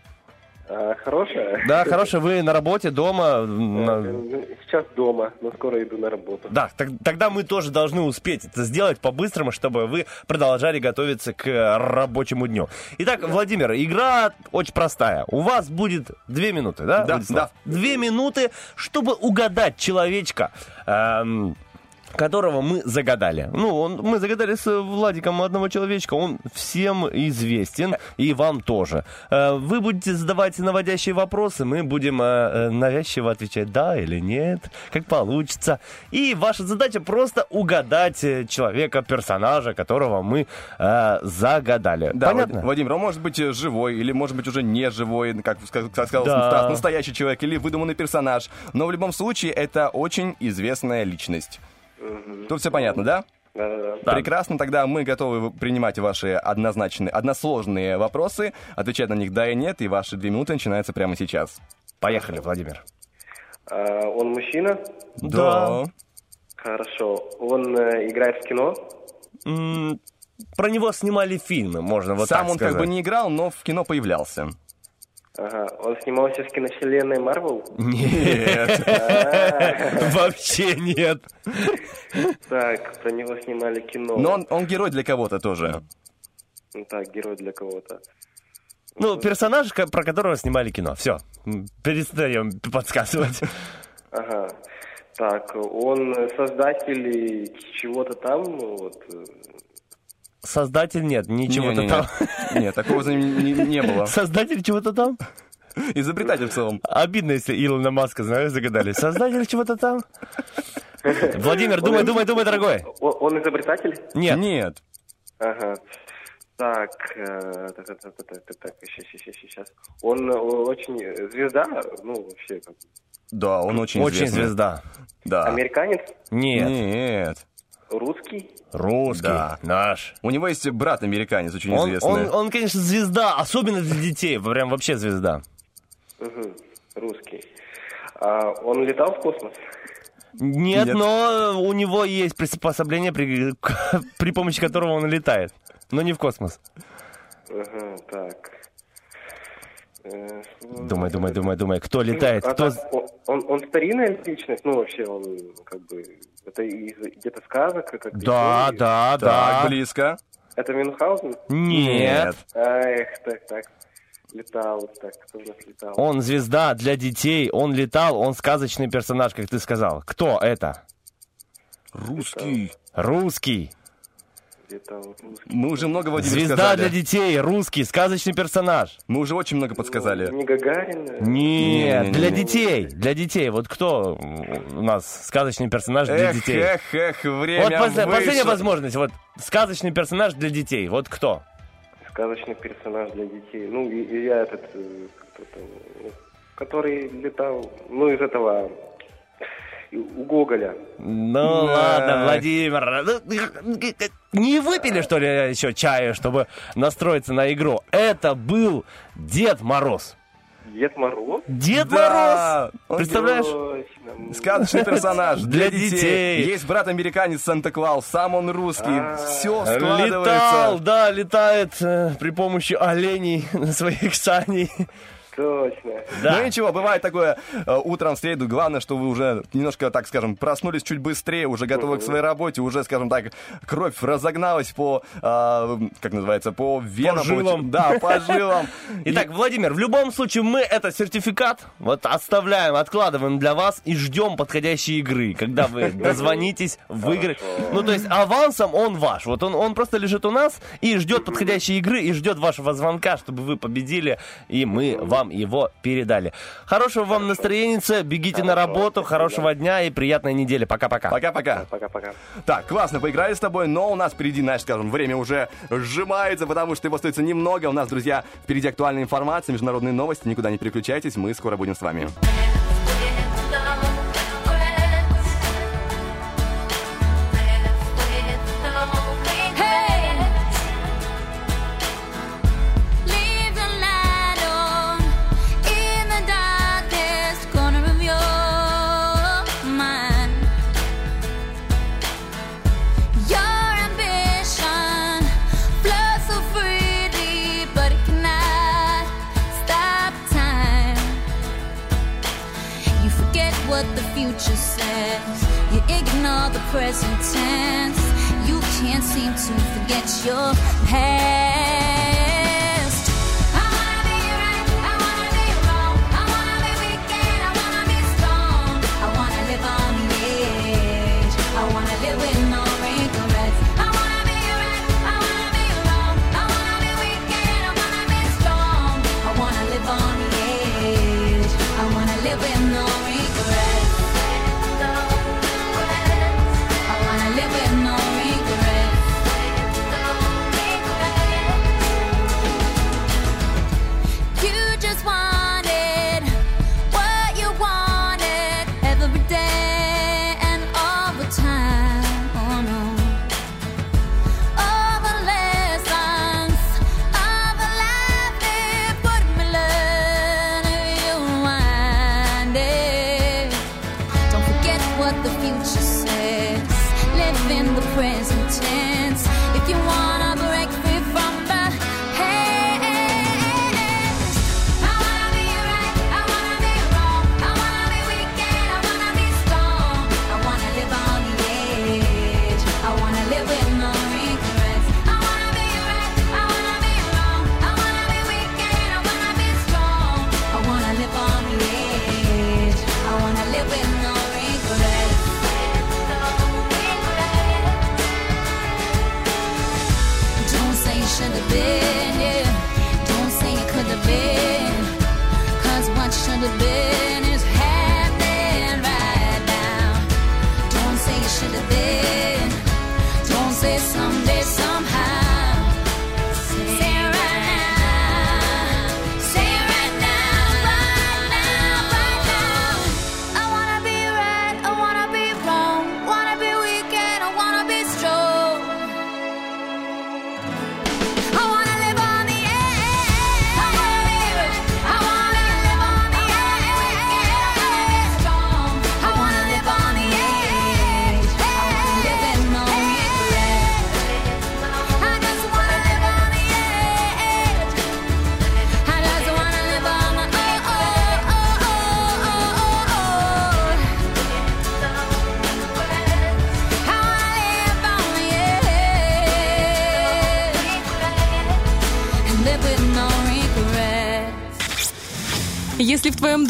А, хорошее? Да, хорошее. Вы на работе, дома? на- Ну, Сейчас дома, но скоро иду на работу. Да, так- тогда мы тоже должны успеть это сделать по-быстрому, чтобы вы продолжали готовиться к э, рабочему дню. Итак, Владимир, игра очень простая. У вас будет две минуты, да? Да, Владислав? Две минуты, чтобы угадать человечка. эм, которого мы загадали. Ну, он, мы загадали с Владиком одного человечка, он всем известен, и вам тоже. Э, Вы будете задавать наводящие вопросы, мы будем э, э, навязчиво отвечать да или нет, как получится. И ваша задача просто угадать э, человека, персонажа, которого мы э, загадали. Да, Понятно? Влад- Владимир, он может быть э, живой, или может быть уже не живой, как сказал Да. Стас, настоящий человек, или выдуманный персонаж. Но в любом случае это очень известная личность. Тут все понятно, да? Да-да-да. Прекрасно, тогда мы готовы принимать ваши однозначные, односложные вопросы, отвечать на них да и нет, и ваши две минуты начинаются прямо сейчас. Поехали, Владимир. А, он мужчина? Да. Хорошо. Он э, играет в кино? М, Про него снимали фильмы, можно вот Сам так он сказать. как бы не играл, но в кино появлялся. Ага. Он снимался в киновселенной Марвел? Нет. Вообще нет. Так, про него снимали кино. Но он, он герой для кого-то тоже. Ну Так, герой для кого-то. Ну, персонаж, про которого снимали кино. Все, перестаем подсказывать. Ага. Так, он создатель чего-то там, вот, э, Создатель нет, ничего-то Не-не-не. там. Нет, такого за ним не, не было. Создатель чего-то там? Изобретатель в целом. Обидно, если Илона Маска, знаешь, загадали. Создатель чего-то там? Владимир, думай, Он- думай, думай, дорогой. Он, он изобретатель? Нет. Нет. Ага. Так, э, так, так, так, так, так, так, сейчас, сейчас, сейчас. Он э, очень звезда, ну, вообще, как, Да, он очень Очень известный. звезда. Да. американец, Нет. Нет. Русский. Русский. Да. Наш. У него есть брат американец, очень Он, известный. он, он, конечно, звезда, особенно для детей. Прям вообще звезда. Русский. А, он летал в космос? Нет, Нет. но у него есть приспособление, при, при помощи которого он летает. Но не в космос. Ага, так. Э, Думай, думай, думай, думай. Кто летает? а Кто... так, он, он, он старинная личность, ну, вообще, он, как бы, это из где-то сказок, как Да, истории. да, Так, да. близко. Это Мюнхгаузен? Нет. Эх, так, так. Летал, так, кто у нас летал? Он звезда для детей, он летал, он сказочный персонаж, как ты сказал. Кто это? Русский. Русский. Летал, русский. Мы уже много Владимир Звезда сказали. для детей, русский, сказочный персонаж. Мы уже очень много подсказали. Не Гагарин? э, Нет, Не-не-не. для детей, для детей. Вот кто у нас сказочный персонаж для Эх, детей? эх, эх, Вот время пос- последняя возможность. Вот сказочный персонаж для детей. Вот кто? Сказочный персонаж для детей. Ну, и, и я этот, э, ну, который летал, ну, из этого, у Гоголя. Ну Да. ладно, Владимир. Ну, Не выпили, что ли, еще чаю, чтобы настроиться на игру? Это был Дед Мороз. Дед Мороз? Дед Да, Мороз! Представляешь? Точно. Сказочный персонаж Для детей. Есть брат-американец Санта-Клаус, сам он русский. А. Все Летал, складывается. да, летает э, при помощи оленей на своих саней. Точно. Да. Ну ничего, бывает такое э, утром в среду. Главное, что вы уже немножко, так скажем, проснулись чуть быстрее, уже готовы к своей работе, уже, скажем так, кровь разогналась по, э, как называется, по венам. жилам. Да, по жилам. Итак, Владимир, в любом случае мы этот сертификат вот оставляем, откладываем для вас и ждем подходящей игры, когда вы дозвонитесь, выиграете. Ну, то есть авансом он ваш. Вот он, он просто лежит у нас и ждет подходящей игры, и ждет вашего звонка, чтобы вы победили, и мы вам его передали. Хорошего вам настроения, бегите на работу, хорошего дня и приятной недели. Пока-пока. Пока-пока. Пока-пока. Так, классно поиграли с тобой, но у нас впереди, знаешь, скажем, время уже сжимается, потому что его остается немного. У нас, друзья, впереди актуальная информация, международные новости. Никуда не переключайтесь, мы скоро будем с вами. The present tense. You can't seem to forget your past.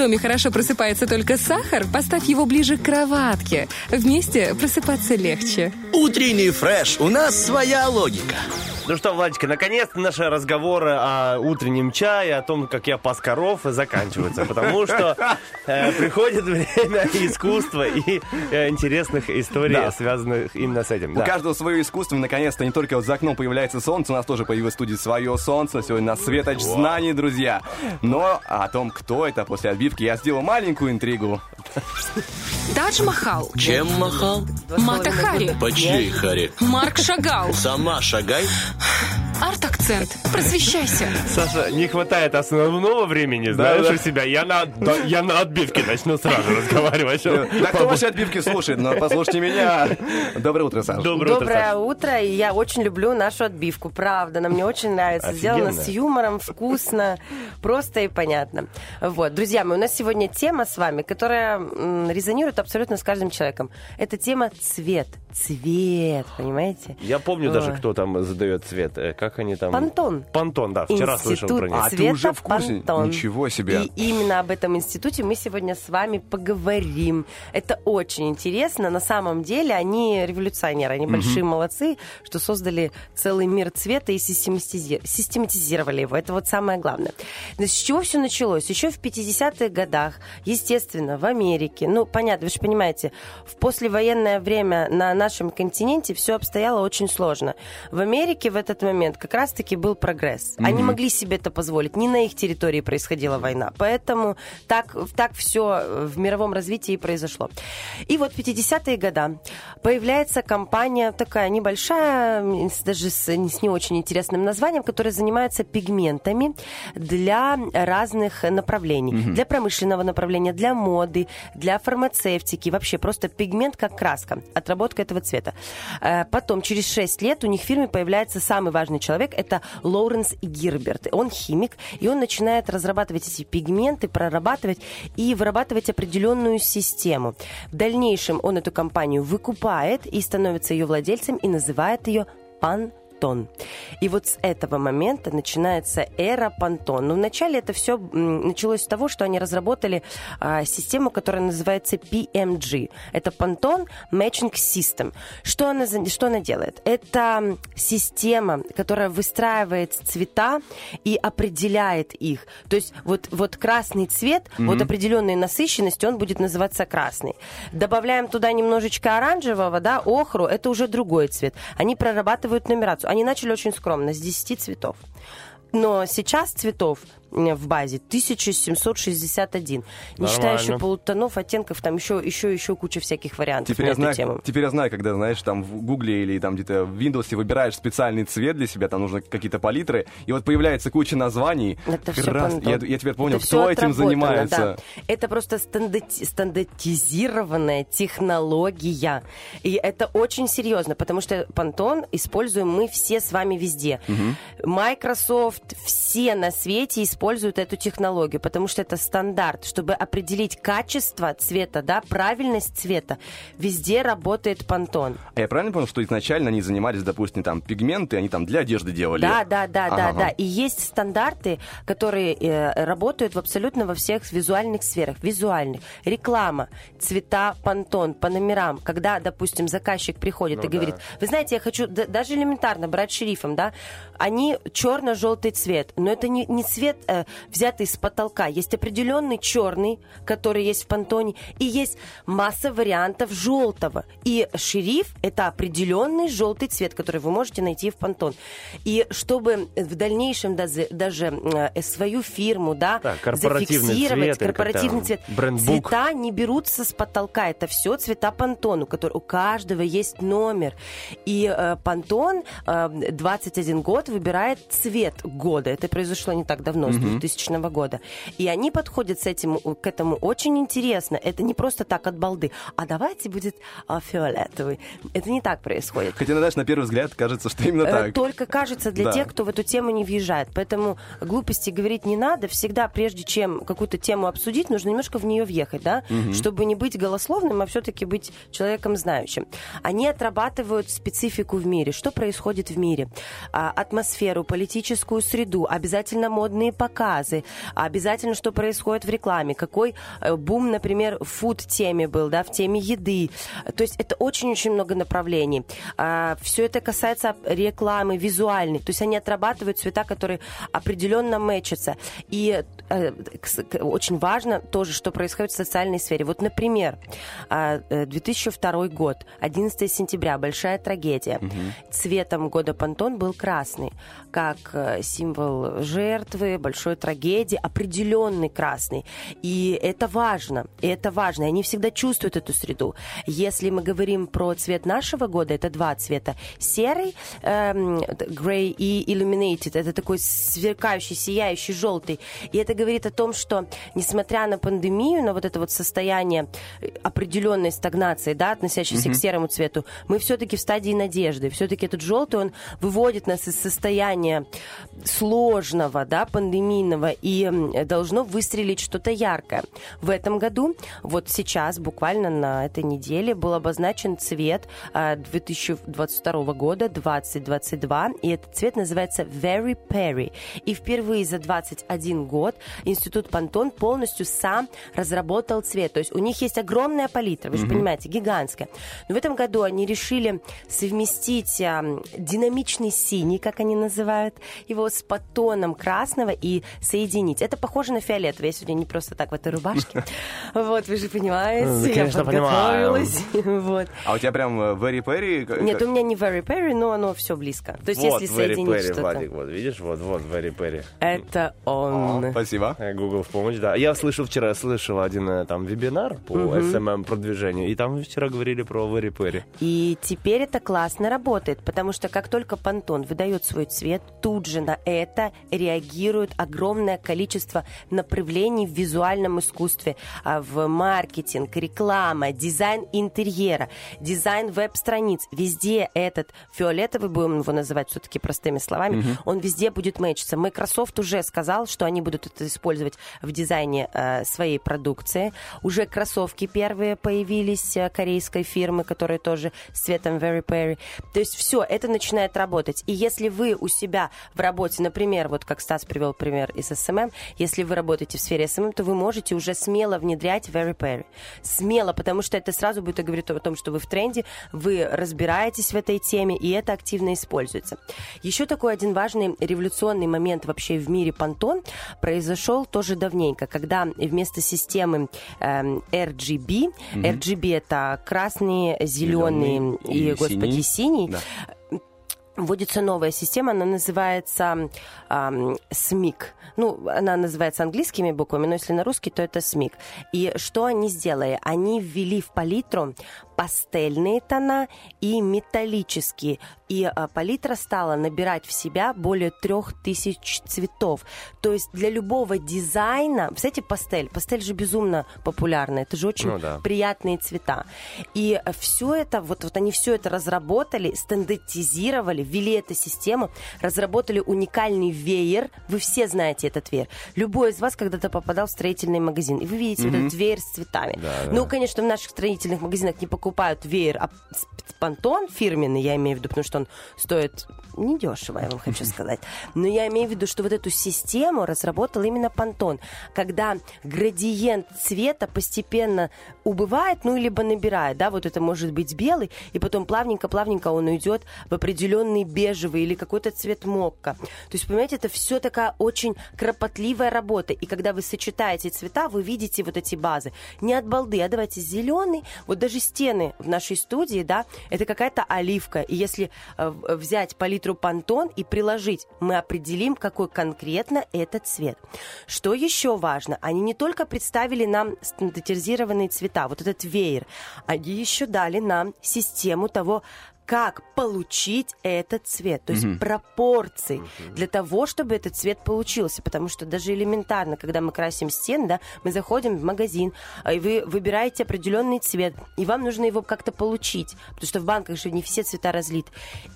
Доме хорошо просыпается только сахар, поставь его ближе к кроватке. Вместе просыпаться легче. Утренний фреш. У нас своя логика. Ну что, Владечка, наконец-то наши разговоры о утреннем чае, о том, как я пас коров, заканчиваются. Потому что э, приходит время искусства и э, интересных историй, Да. связанных именно с этим. У Да. каждого свое искусство, и наконец-то не только вот за окном появляется солнце, у нас тоже появилось в студии свое солнце. Сегодня у нас светоч знаний, друзья. Но о том, кто это после отбивки, я сделал маленькую интригу. Тадж Махал, Чем махал? Мата Хари, По чьей харе? Марк Шагал, Сама шагай. Артак акцент. Просвещайся. Саша, не хватает основного времени, знаешь, у себя. Я на, да, я на отбивке начну сразу разговаривать. Да кто ваши отбивки слушает? Но послушайте меня. Доброе утро, Саша. Доброе утро, и я очень люблю нашу отбивку, правда, она мне очень нравится. Сделано с юмором, вкусно, просто и понятно. Вот, друзья мои, у нас сегодня тема с вами, которая резонирует абсолютно с каждым человеком. Это тема цвет, цвет, понимаете? Я помню даже, Ой. кто там задает цвет. Э, Как они там? Пантон. Пантон, да, вчера слышал про них. А ты уже в курсе? Пантон. Ничего себе. И именно об этом институте мы сегодня с вами поговорим. Это очень интересно. На самом деле они революционеры, они большие молодцы, что создали целый мир цвета и систематизи- систематизировали его. Это вот самое главное. Значит, с чего все началось? Еще в 50-х годах, естественно, в Америке, ну, понятно, вы же понимаете, в послевоенное время на нашем континенте все обстояло очень сложно. В Америке в этот момент как раз-таки был прогресс. Они Мгм. могли себе это позволить. Не на их территории происходила война. Поэтому так, так все в мировом развитии и произошло. И вот в 50-е годы появляется компания такая небольшая, даже с, с не очень интересным названием, которая занимается пигментами для разных направлений. Мгм. Для промышленного направления, для моды, для фармацевтики. Вообще просто пигмент как краска. Отработка этого цвета. Э, Потом, через 6 лет у них в фирме появляется самый важный человек. Это Лоуренс Гирберт. Он химик, и он начинает разрабатывать эти пигменты, прорабатывать и вырабатывать определенную систему. В дальнейшем он эту компанию выкупает и становится ее владельцем и называет ее Пантон. И вот с этого момента начинается эра Пантон. Но вначале это все началось с того, что они разработали а, систему, которая называется PMG. Это Pantone Matching System. Что она, что она делает? Это система, которая выстраивает цвета и определяет их. То есть вот, вот красный цвет, Мгм. вот определенной насыщенности, он будет называться красный. Добавляем туда немножечко оранжевого, да, охру, это уже другой цвет. Они прорабатывают нумерацию. Они начали очень скромно, с 10 цветов. Но сейчас цветов в базе 1761. Не считая еще полутонов, оттенков, там еще, еще, еще куча всяких вариантов Теперь на я, эту знаю, тему. теперь я знаю, когда, знаешь, там в Гугле или там где-то в Windows выбираешь специальный цвет для себя, там нужно какие-то палитры, и вот появляется куча названий. Это всё раз я, я теперь понял, Это кто этим занимается. да. Это просто стандати- стандартизированная технология. И это очень серьезно, потому что Пантон используем мы все с вами везде. Microsoft, все на свете используют эту технологию, потому что это стандарт. Чтобы определить качество цвета, да, правильность цвета, везде работает Пантон. А я правильно понял, что изначально они занимались, допустим, там пигменты, они там для одежды делали? Да, да, да, да, Ага. да. И есть стандарты, которые э, работают в абсолютно во всех визуальных сферах. Визуальных. Реклама, цвета, понтон, по номерам. Когда, допустим, заказчик приходит Ну и говорит, да. вы знаете, я хочу д- даже элементарно брать шрифом, да, они черно-желтый цвет, но это не, не цвет, э, взятый с потолка. Есть определенный черный, который есть в понтоне, и есть масса вариантов желтого. И шриф это определенный желтый цвет, который вы можете найти в понтон. И чтобы в дальнейшем даже, даже э, свою фирму, да, Да, зафиксировать, цвет корпоративный цвет, брендбук. цвета не берутся с потолка. Это все цвета понтону, который у каждого есть номер. И э, понтон э, 21 год выбирает цвет года. Это произошло не так давно, с Мгм. 2000 года. И они подходят с этим, к этому очень интересно. Это не просто так от балды. А давайте будет а, фиолетовый. Это не так происходит. Хотя, знаешь, на первый взгляд кажется, что именно Э, так. Только кажется для Да. тех, кто в эту тему не въезжает. Поэтому глупости говорить не надо. Всегда, прежде чем какую-то тему обсудить, нужно немножко в нее въехать, да, Мгм. чтобы не быть голословным, а все-таки быть человеком знающим. Они отрабатывают специфику в мире. Что происходит в мире? А, атмосферу, политическую среду, обязательно модные показы, обязательно, что происходит в рекламе, какой э, бум, например, в фуд-теме был, да, в теме еды. То есть это очень-очень много направлений. все это касается рекламы визуальной. То есть они отрабатывают цвета, которые определенно мэчатся. И очень важно тоже, что происходит в социальной сфере. Вот, например, а, э, 2002 год, 11 сентября, большая трагедия. Цветом года Пантон был красный, как э, символ жертвы, большой трагедии, определенный красный. И это важно, и это важно. И они всегда чувствуют эту среду. Если мы говорим про цвет нашего года, это два цвета. Серый, эм, грей и illuminated. Это такой сверкающий, сияющий, желтый. И это говорит о том, что несмотря на пандемию, на вот это вот состояние э, определенной стагнации, да, относящейся Мгм. к серому цвету, мы все-таки в стадии надежды. Все-таки этот желтый, он выводит нас из состояния сложного, да, пандемийного, и должно выстрелить что-то яркое. В этом году, вот сейчас, буквально на этой неделе, был обозначен цвет а, 2022 года, 2022, и этот цвет называется Very Perry. И впервые за 21 год Институт Пантон полностью сам разработал цвет. То есть у них есть огромная палитра, вы же понимаете, гигантская. Но в этом году они решили совместить а, динамичный синий, как они называют, его с подтоном красного и соединить. Это похоже на фиолетовый. Я сегодня не просто так в этой рубашке. Вот, вы же понимаете, Ну, я подготовилась. А у тебя прям э, Very Perry? Нет, у меня не very perry, но оно все близко. То есть если соединить что-то. Вот видишь, вот, вот Very Perry. Это он. Спасибо. Google в помощь, да. Я слышал вчера, слышал один э, там вебинар по Мгм. SMM продвижению, и там вчера говорили про Perry. И теперь это классно работает, потому что как только Пантон выдает свой цвет, тут же на это реагирует огромное количество направлений в визуальном искусстве, а, в маркетинг, реклама, дизайн интерьера, дизайн веб-страниц. Везде этот фиолетовый, будем его называть все-таки простыми словами, он везде будет мэтчиться. Microsoft уже сказал, что они будут это использовать в дизайне э, своей продукции. Уже кроссовки первые появились э, корейской фирмы, которые тоже с цветом Very Peri. То есть все, это начинает работать. И если вы у себя в работе, например, вот как Стас привел пример из SMM, если вы работаете в сфере SMM, то вы можете уже смело внедрять Very Peri. Смело, потому что это сразу будет говорить о том, что вы в тренде, вы разбираетесь в этой теме, и это активно используется. Еще такой один важный революционный момент вообще в мире понтон произошел тоже давненько, когда вместо системы эм, RGB, Мгм. RGB это красный, зеленый и, и господи, синий. синий, Да. Вводится новая система, она называется ам, SMIC. Ну, она называется английскими буквами, но если на русский, то это SMIC. И что они сделали? Они ввели в палитру пастельные тона и металлические. И а, палитра стала набирать в себя более трех тысяч цветов. То есть для любого дизайна... Кстати, пастель. Пастель же безумно популярна. Это же очень Ну да. приятные цвета. И все это, вот, вот они все это разработали, стандартизировали, ввели эту систему, разработали уникальный веер. Вы все знаете этот веер. Любой из вас когда-то попадал в строительный магазин, и вы видите вот Мгм. этот веер с цветами. Да, да. Ну, конечно, в наших строительных магазинах не покупают веер, а понтон фирменный, я имею в виду, потому что он стоит недешево, я вам хочу сказать. Но я имею в виду, что вот эту систему разработал именно понтон, когда градиент цвета постепенно убывает, ну, либо набирает, да, вот это может быть белый, и потом плавненько-плавненько он уйдет в определенный бежевый или какой-то цвет мокка. То есть, понимаете, это все такая очень кропотливая работа, и когда вы сочетаете цвета, вы видите вот эти базы. Не от балды, а давайте зеленый, вот даже стены в нашей студии, да, это какая-то оливка, и если э, взять палитру пантон и приложить, мы определим, какой конкретно этот цвет. Что еще важно? Они не только представили нам стандартизированные цвета, вот этот веер, они еще дали нам систему того, как получить этот цвет, то есть Мгм. пропорции для того, чтобы этот цвет получился, потому что даже элементарно, когда мы красим стены, да, мы заходим в магазин, а, и вы выбираете определенный цвет, и вам нужно его как-то получить, потому что в банках же не все цвета разлит.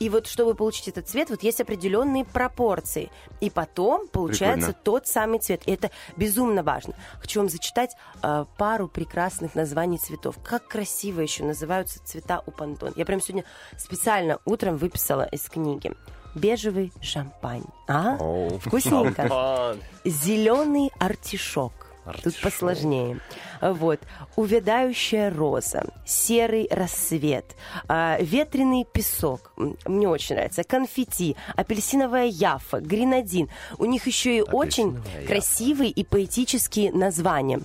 И вот чтобы получить этот цвет, вот есть определенные пропорции, и потом получается Прикольно. тот самый цвет. И это безумно важно. Хочу вам зачитать э, пару прекрасных названий цветов. Как красиво еще называются цвета у пантон. Я прям сегодня специально утром выписала из книги. Бежевый шампань. А? Вкусненько. Шампань. Зеленый артишок. Тут посложнее. Вот. Увядающая роза, серый рассвет, а, ветреный песок. Мне очень нравится. Конфетти, апельсиновая яфа, гренадин. У них еще и очень яфа. красивые и поэтические названия.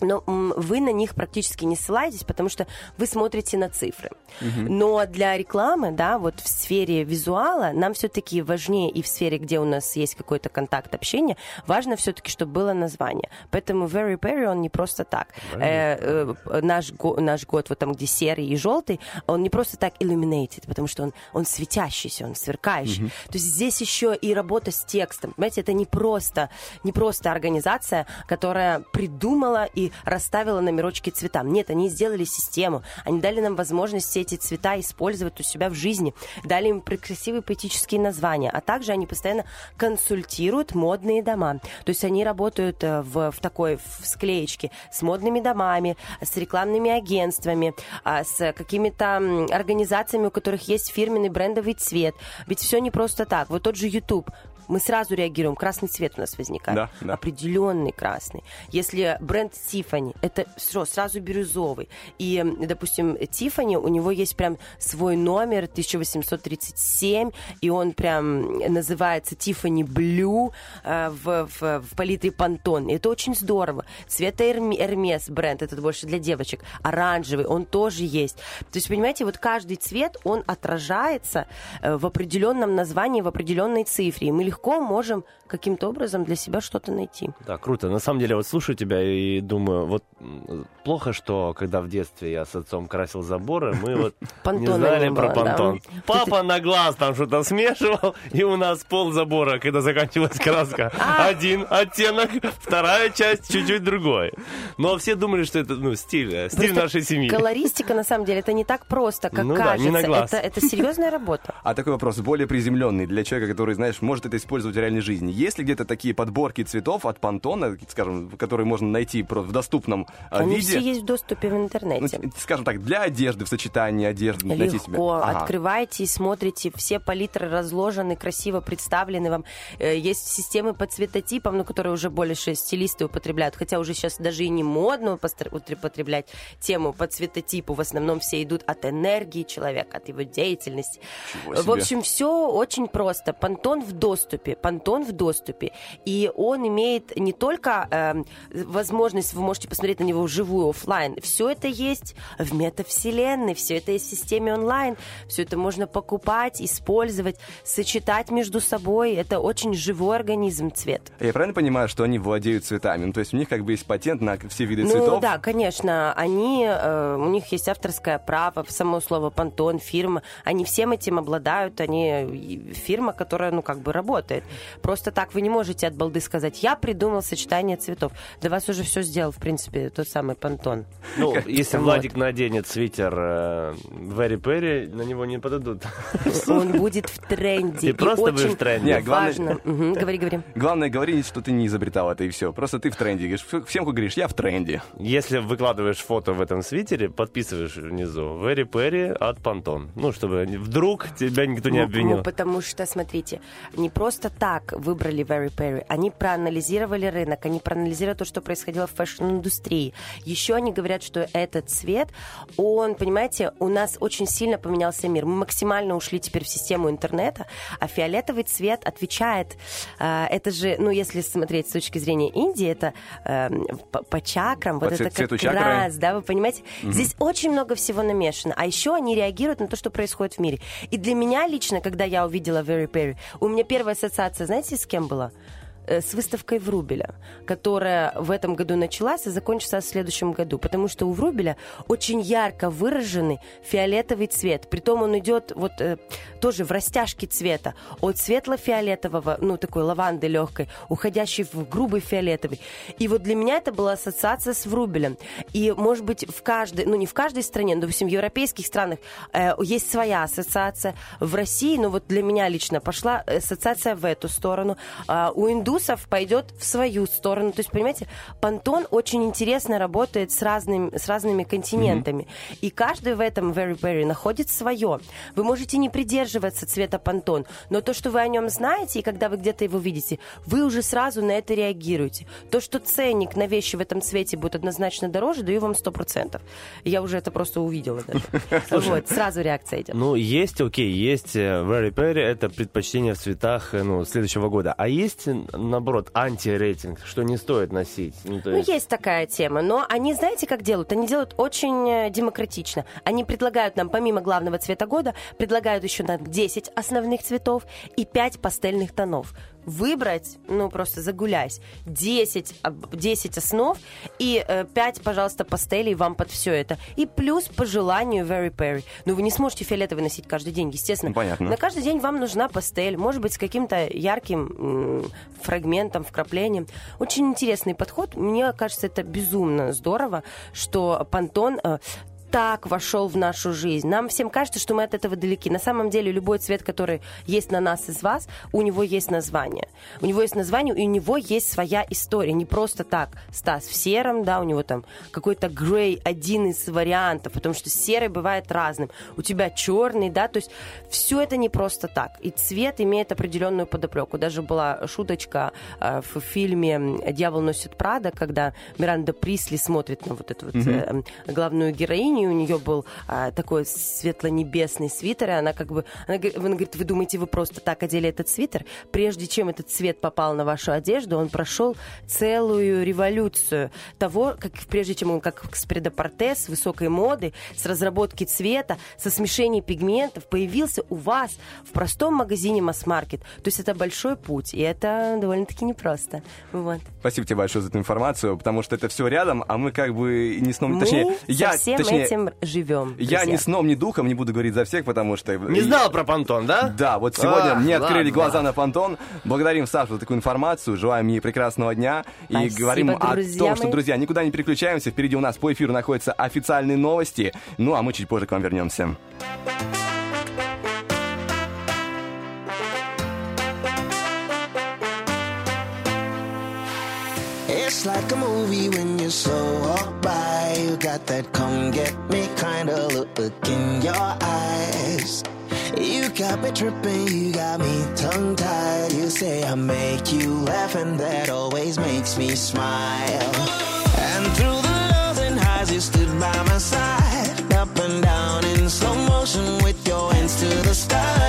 Но вы на них практически не ссылаетесь, потому что вы смотрите на цифры. Но для рекламы, да, вот в сфере визуала нам все-таки важнее и в сфере, где у нас есть какой-то контакт общения, важно все-таки, чтобы было название. Поэтому Very Berry, он не просто так. Э, э, наш, го- наш год, вот там, где серый и желтый, он не просто так illuminated, потому что он, он светящийся, он сверкающий. То есть здесь еще и работа с текстом. Понимаете, это не просто, не просто организация, которая придумала и расставила номерочки цветам. Нет, они сделали систему. Они дали нам возможность все эти цвета использовать у себя в жизни. Дали им красивые поэтические названия. А также они постоянно консультируют модные дома. То есть они работают э, в, в такой в склеечке с модными домами, с рекламными агентствами, а, с какими-то организациями, у которых есть фирменный брендовый цвет. Ведь все не просто так. Вот тот же YouTube. Мы сразу реагируем. Красный цвет у нас возникает. Да, да. Определенный красный. Если бренд Tiffany, это всё, сразу бирюзовый. И, допустим, Tiffany, у него есть прям свой номер 1837, и он прям называется Tiffany Blue э, в, в, в палитре Пантон. И это очень здорово. Цвета Hermes бренд, этот больше для девочек. Оранжевый, он тоже есть. То есть, понимаете, вот каждый цвет, он отражается э, в определенном названии, в определенной цифре. И мы легко можем каким-то образом для себя что-то найти. Да, круто. На самом деле, вот слушаю тебя и думаю, вот плохо, что когда в детстве я с отцом красил заборы, мы вот не Понтона знали про понтон. Папа на глаз там что-то смешивал, и у нас пол забора, когда заканчивалась краска, А! один оттенок, вторая часть чуть-чуть другой. Но все думали, что это ну, стиль, э, стиль нашей семьи. Колористика, на самом деле, это не так просто, как Ну да, не кажется. на глаз. Это, это серьезная работа. А такой вопрос, более приземленный для человека, который, знаешь, может это использовать в реальной жизни. Есть ли где-то такие подборки цветов от Пантона, скажем, которые можно найти в доступном а, Они есть в доступе в Ну, интернете. т- скажем так, для одежды, в сочетании одежды найти себе. Легко. Ага. Открываете и смотрите. Все палитры разложены, красиво представлены вам. Э, Есть системы по цветотипам, ну, которые уже больше стилисты употребляют. Хотя уже сейчас даже и не модно употреблять тему по цветотипу. В основном все идут от энергии человека, от его деятельности. В общем, все очень просто. Понтон в доступе. Понтон в доступе. И он имеет не только эм, возможность, вы можете посмотреть на него вживую, оффлайн. Все это есть в метавселенной, все это есть в системе онлайн. Все это можно покупать, использовать, сочетать между собой. Это очень живой организм цвет. Я правильно понимаю, что они владеют цветами? Ну, то есть у них как бы есть патент на все виды Ну цветов? да, конечно, они, э, у них есть авторское право, само слово понтон, фирма, они всем этим обладают, они фирма, которая, ну, как бы работает. Просто так вы не можете от балды сказать, я придумал сочетание цветов. Для вас уже все сделал, в принципе, тот самый понтон. Ну, если. Владик наденет свитер э, Very Perry, на него не подадут. Он будет в тренде. Ты просто будешь в тренде. Важно. Говори, говори. Главное, говори, что ты не изобретал это и все. Просто ты в тренде. Всем говоришь, я в тренде. Если выкладываешь фото в этом свитере, подписываешь внизу Very Peri от Pantone. Ну, чтобы вдруг тебя никто не Ну, обвинил. ну, потому что, смотрите, не просто так выбрали Very Peri. Они проанализировали рынок, они проанализировали то, что происходило в fashion-индустрии. Еще они говорят, что этот цвет, он, понимаете, у нас очень сильно поменялся мир. Мы максимально ушли теперь в систему интернета, а фиолетовый цвет отвечает. э, это же, ну, если смотреть с точки зрения Индии, это э, по, по чакрам, По вот цве- это как чакры. раз, да, вы понимаете? Мгм. Здесь очень много всего намешано. А еще они реагируют на то, что происходит в мире. И для меня лично, когда я увидела Very Perry, у меня первая ассоциация, знаете, с кем была? Э, С выставкой Врубеля, которая в этом году началась и закончится в следующем году. Потому что у Врубеля очень ярко выраженный фиолетовый цвет. Притом он идет вот э, тоже в растяжке цвета. От светло-фиолетового, ну такой лаванды легкой, уходящий в грубый фиолетовый. И вот для меня это была ассоциация с Врубелем. И, может быть, в каждой, ну не в каждой стране, но, допустим, в европейских странах э, есть своя ассоциация. В России, ну вот для меня лично пошла ассоциация в эту сторону. А у индусов индусов пойдет в свою сторону. То есть, понимаете, понтон очень интересно работает с, разным, с разными континентами. И каждый в этом Very Berry находит свое. Вы можете не придерживаться цвета понтон, но то, что вы о нем знаете, и когда вы где-то его видите, вы уже сразу на это реагируете. То, что ценник на вещи в этом цвете будет однозначно дороже, даю вам 100%. Я уже это просто увидела даже. Вот, сразу реакция идет. Ну, есть, окей, есть э, Very Perry, это предпочтение в цветах э, ну, следующего года. А есть, наоборот, анти-рейтинг, что не стоит носить? Ну, то Ну, есть- есть такая тема, но они, знаете, как делают? Они делают очень э, демократично. Они предлагают нам, помимо главного цвета года, предлагают еще нам 10 основных цветов и 5 пастельных тонов. Выбрать, ну, просто загулясь, 10, об- 10 основ и э, 5, пожалуйста, пастелей вам под все это. И плюс по желанию Very Perry. Ну, вы не сможете фиолетовый носить каждый день, естественно. Ну, понятно. На каждый день вам нужна пастель, может быть, с каким-то ярким м, фрагментом, вкраплением. Очень интересный подход. Мне кажется, это безумно здорово, что Пантон э, так вошел в нашу жизнь. Нам всем кажется, что мы от этого далеки. На самом деле, любой цвет, который есть на нас из вас, у него есть название. У него есть название, и у него есть своя история. Не просто так. Стас в сером, да, у него там какой-то грей, один из вариантов, потому что серый бывает разным. У тебя черный, да, то есть все это не просто так. И цвет имеет определенную подоплеку. Даже была шуточка э, в фильме «Дьявол носит Прада», когда Миранда Присли смотрит на вот эту вот э, главную героиню, у нее был а, такой светло-небесный свитер, и она как бы, она, говорит- она говорит, вы думаете, вы просто так одели этот свитер? Прежде чем этот цвет попал на вашу одежду, он прошел целую революцию того, как прежде чем он как с предапорте, с высокой моды, с разработки цвета, со смешением пигментов появился у вас в простом магазине масс-маркет. То есть это большой путь, и это довольно-таки непросто. Вот. Спасибо тебе большое за эту информацию, потому что это все рядом, а мы как бы не сном, точнее, я, точнее, этим живем. я друзья. ни сном, ни духом не буду говорить за всех, потому что... Не знал про понтон, да? Да, вот сегодня А, мне открыли глаза на понтон. Благодарим Сашу за такую информацию, желаем ей прекрасного дня. И говорим о том, что, друзья, никуда не переключаемся. Впереди у нас по эфиру находятся официальные новости. Ну, а мы чуть позже к вам вернемся. It's like a movie when you slow walk by. You got that come get me kind of look in your eyes. You got me tripping, you got me tongue tied. You say I make you laugh, and that always makes me smile. And through the lows and highs, you stood by my side. Up and down in slow motion with your hands to the sky.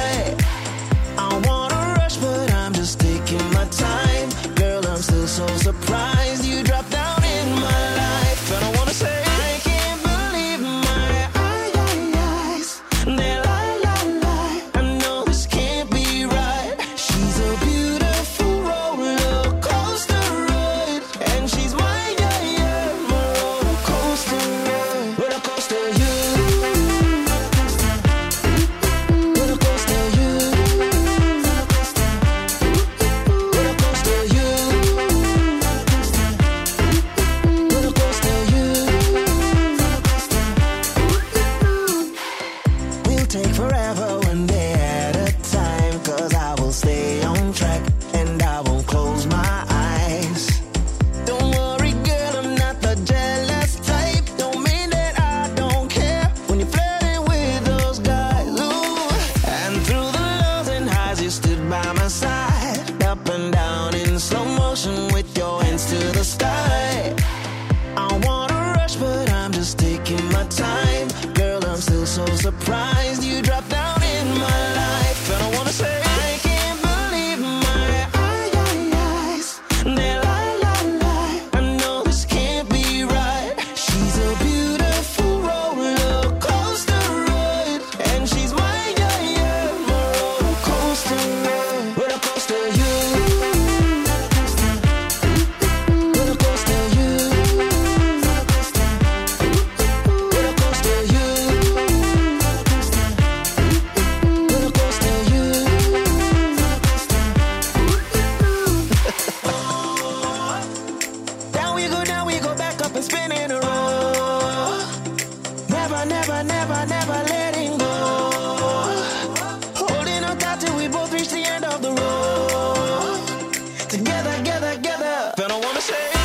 together. Then I wanna say.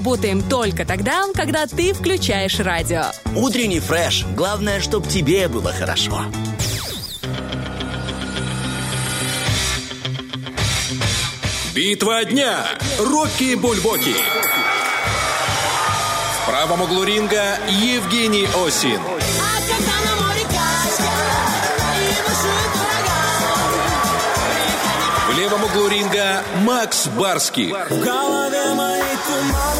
Работаем только тогда, когда ты включаешь радио. Утренний фреш. Главное, чтобы тебе было хорошо. Битва дня. Рокки Бульбоки. В правом углу ринга Евгений Осин. В левом углу ринга Макс Барский. В голове моей туманы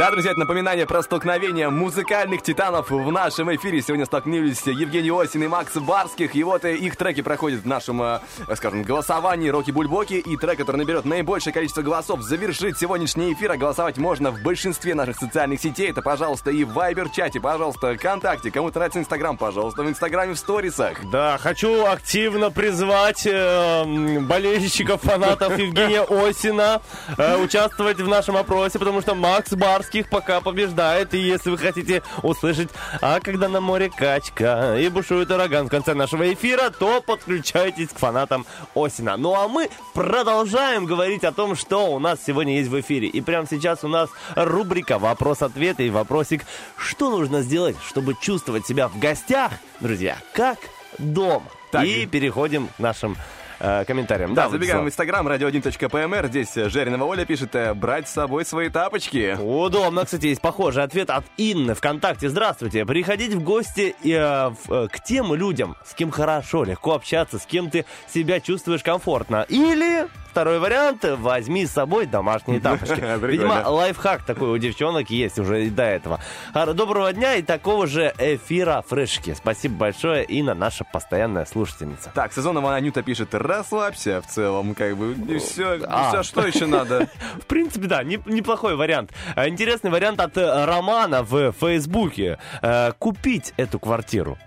Да, друзья, это напоминание про столкновение музыкальных титанов в нашем эфире. Сегодня столкнулись Евгений Осин и Макс Барских. И вот э, их треки проходят в нашем, э, скажем, голосовании Роки Бульбоки. И трек, который наберет наибольшее количество голосов, завершит сегодняшний эфир. А голосовать можно в большинстве наших социальных сетей. Это, пожалуйста, и в Вайбер-чате, пожалуйста, ВКонтакте. Кому-то нравится Инстаграм, пожалуйста, в Инстаграме, в сторисах. Да, хочу активно призвать э, болельщиков, фанатов Евгения Осина э, участвовать в нашем опросе, потому что Макс Барских пока побеждает. И если вы хотите услышать, а когда на море качка и бушует ураган в конце нашего эфира, то подключайтесь к фанатам Осина. Ну а мы продолжаем говорить о том, что у нас сегодня есть в эфире. И прямо сейчас у нас рубрика «Вопрос-ответ» и вопросик «Что нужно сделать, чтобы чувствовать себя в гостях, друзья, как дома?» Так. И переходим к нашим э, комментариям. Да, Да, забегаем в инстаграм радио1.пмр. Здесь э, Жеринова Оля пишет, э, брать с собой свои тапочки. Удобно, кстати, есть похожий ответ от Инны ВКонтакте. Здравствуйте. Приходить в гости э, в- э, к тем людям, с кем хорошо, легко общаться, с кем ты себя чувствуешь комфортно. Или Второй вариант, возьми с собой домашние тапочки. Видимо, лайфхак такой у девчонок есть уже и до этого. А, Доброго дня и такого же эфира фрешки. Спасибо большое, Инна, наша постоянная слушательница. Так, сезонова Анюта пишет, расслабься в целом, как бы, и все, А. что еще надо? В принципе, да, не- неплохой вариант. Интересный вариант от э, Романа в Фейсбуке. Э, Купить эту квартиру.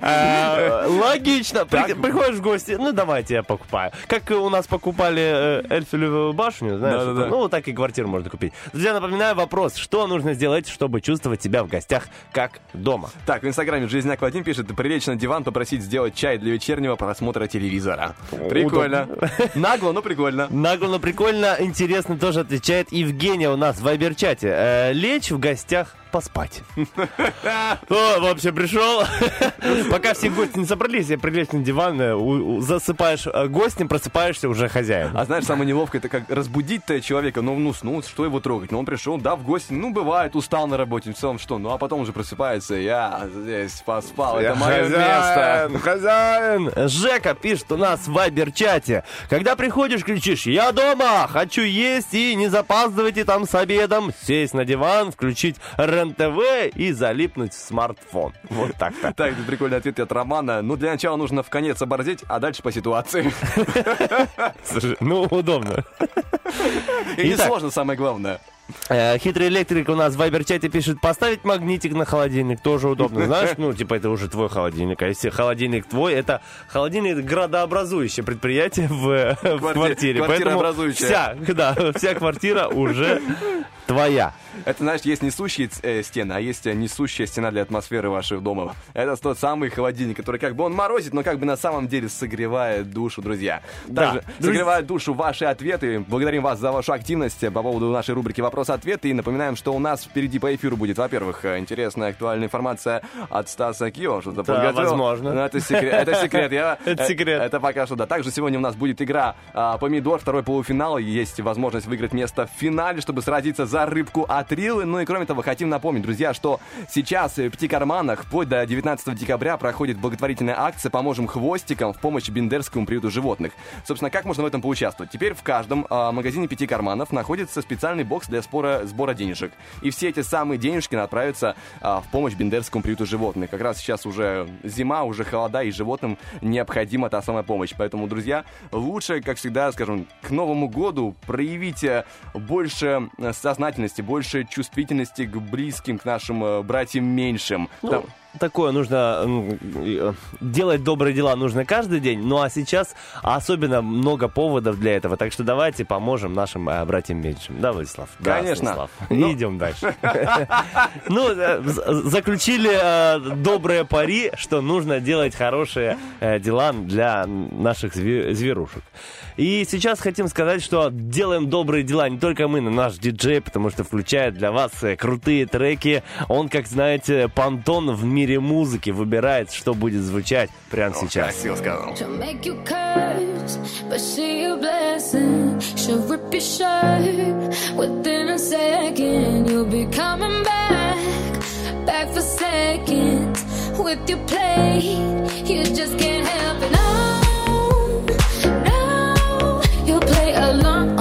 Э, Логично. При- Приходишь в гости, ну давайте я покупаю. Как у нас покупали э, Эльфелевую башню, знаешь, ну вот так и квартиру можно купить. Друзья, напоминаю вопрос, что нужно сделать, чтобы чувствовать себя в гостях как дома? Так, в инстаграме Жизняк Вадим пишет, прилечь на диван, попросить сделать чай для вечернего просмотра телевизора. Прикольно. Нагло, но прикольно. Нагло, но прикольно, интересно тоже отвечает Евгения у нас в вайбер-чате. Э, лечь в гостях поспать. О, вообще пришел. Пока все гости не собрались, я прилечь на диван, э, засыпаешь э, гостем, просыпаешься уже хозяин. А знаешь, самое неловкое, это как разбудить-то человека, ну, ну, ну, что его трогать? Ну, он пришел, да, в гости, ну, бывает, устал на работе, в целом, что? Ну, а потом уже просыпается, я здесь поспал, это мое место. Хозяин! Жека пишет у нас в вайбер-чате. Когда приходишь, кричишь «Я дома! Хочу есть и не запаздывайте там с обедом!» Сесть на диван, включить РЕН-ТВ и залипнуть в смартфон. Вот так-то. Так, это прикольный ответ от Романа. Ну, для начала нужно в конец оборзеть, а дальше по ситуации. Слушай, ну, удобно. И Итак. несложно, самое главное. Э, Хитрый электрик у нас в вайбер-чате пишет, поставить магнитик на холодильник, тоже удобно. Знаешь, ну, типа, это уже твой холодильник. А если холодильник твой, это холодильник градообразующее предприятие в, в квартире. Поэтому вся, да, вся квартира уже твоя. Это, знаешь, есть несущие э, стены, а есть э, несущая стена для атмосферы вашего дома. Это тот самый холодильник, который как бы он морозит, но как бы на самом деле согревает душу, друзья. Да. Также согревает душу ваши ответы. Благодарим вас за вашу активность по поводу нашей рубрики «Вопрос-ответ». И напоминаем, что у нас впереди по эфиру будет, во-первых, э, интересная актуальная информация от Стаса Кио. Что-то Да, подготовил. возможно. Но это секрет. Это секрет. Я- Это э, секрет. Это пока что, да. Также сегодня у нас будет игра а, «Помидор», второй полуфинал. Есть возможность выиграть место в финале, чтобы сразиться за рыбку от Рилы. Ну и кроме того, хотим напомнить, друзья, что сейчас в пяти карманах вплоть до 19 декабря проходит благотворительная акция «Поможем хвостикам» в помощь Бендерскому приюту животных. Собственно, как можно в этом поучаствовать? Теперь в каждом а, магазине пяти карманов находится специальный бокс для спора, сбора денежек. И все эти самые денежки отправятся а, в помощь Бендерскому приюту животных. Как раз сейчас уже зима, уже холода, и животным необходима та самая помощь. Поэтому, друзья, лучше, как всегда, скажем, к Новому году проявите больше э, сознательности, больше чувствительности к близким, к нашим э, братьям меньшим. Ну, Там- такое нужно э, делать добрые дела нужно каждый день, ну а сейчас особенно много поводов для этого, так что давайте поможем нашим э, братьям меньшим. Да, Владислав? Да, Конечно. Станислав. Ну. Идем дальше. Ну, э, заключили э, добрые пари, что нужно делать хорошие дела для наших зве- зверушек. И сейчас хотим сказать, что делаем добрые дела не только мы, но наш диджей, потому что включает для вас крутые треки. Он, как знаете, понтон в мире музыки, выбирает, что будет звучать прямо сейчас. Красиво сказал. She'll make you curse, but she a blessing. She'll rip your shirt within a second. You'll be coming back, back for seconds with your plate. You just can't help it. No, no, you'll play along.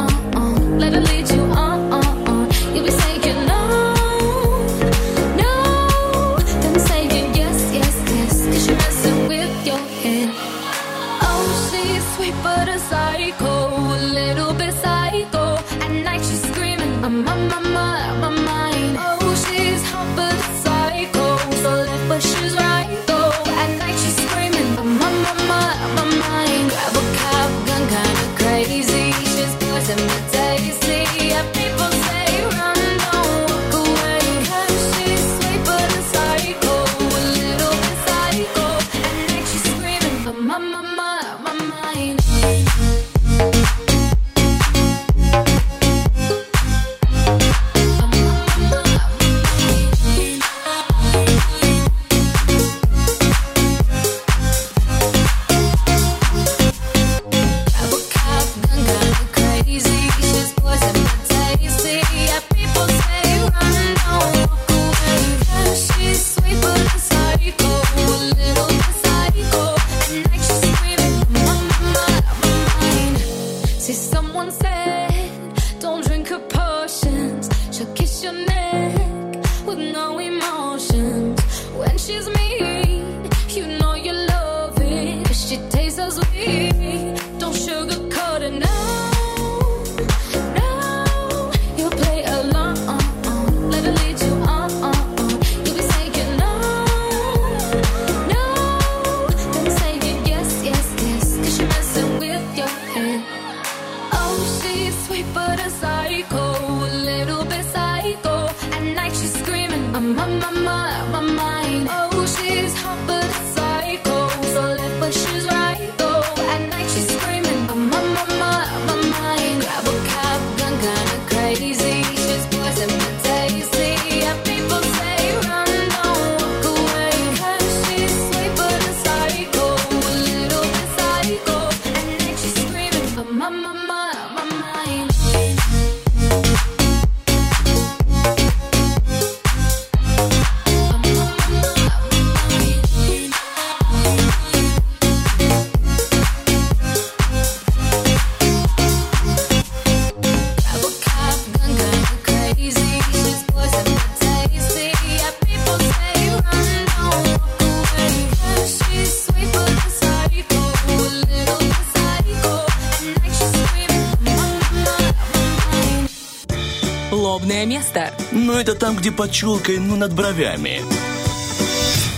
Лобное место. Ну, это там, где под челкой, ну, над бровями.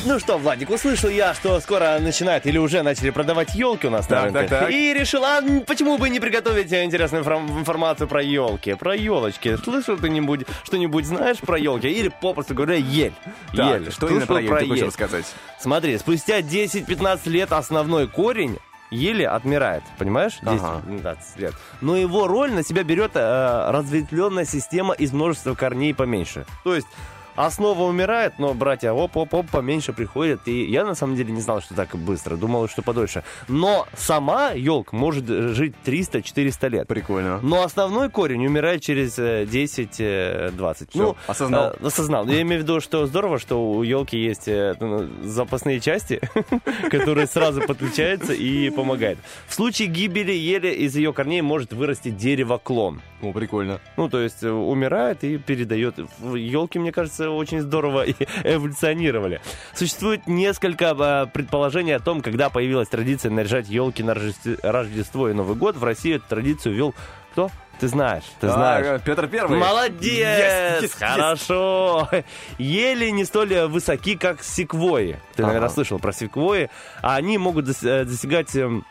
Ну что, Владик, услышал я, что скоро начинают или уже начали продавать елки у нас на Так, рынке. так, так. И решил, а почему бы не приготовить интересную информ- информацию про елки, про елочки. Слышал ты нибудь, что-нибудь знаешь про елки? Или, попросту говоря, ель. Так, ель. что именно Слышал про ель ты хочешь ель? рассказать? Смотри, спустя 10-15 лет основной корень ели отмирает, понимаешь? 10-15 лет. Но его роль на себя берет э, разветвленная система из множества корней поменьше. То есть основа умирает, но братья оп-оп-оп поменьше приходят. И я на самом деле не знал, что так быстро. Думал, что подольше. Но сама елка может э, жить 300-400 лет. Прикольно. Но основной корень умирает через э, 10-20. Ну, осознал. э, осознал. Я имею в виду, что здорово, что у елки есть э, ну, запасные части, которые сразу подключаются и помогают. В случае гибели ели из ее корней может вырасти дерево-клон. О, прикольно. Ну, то есть э, умирает и передает. Елки, мне кажется, э, очень здорово эволюционировали. Существует несколько э, предположений о том, когда появилась традиция наряжать елки на Рождество- и Новый год. В России эту традицию ввел кто? Ты знаешь, ты А, знаешь. Петр Первый. Молодец! Yes, yes, yes. Хорошо! Ели не столь высоки, как секвои. Ты, наверное, Ага. слышал про секвои. А они могут э, достигать эм,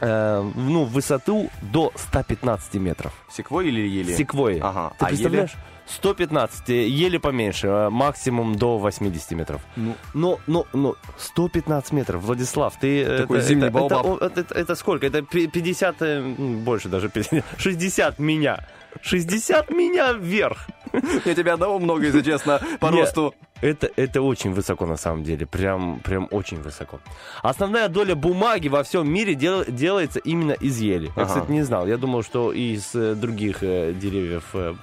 э, ну, высоту до 115 метров. Секвой или ели? Секвои. Ага. Ты А представляешь? 115, э, еле поменьше, э, максимум до 80 метров. Ну. Но, но, но 115 метров, Владислав, ты... э, Такой это, зимний это, баобаб. это, это- это сколько? Это пи- 50, э, больше даже, 50, 60 меня. 60 меня вверх. Я тебя одного много, если честно, по росту. Это, это очень высоко на самом деле, прям, прям очень высоко. Основная доля бумаги во всем мире дел- делается именно из ели. Я, Ага. кстати, не знал. Я думал, что из э, других э, деревьев э,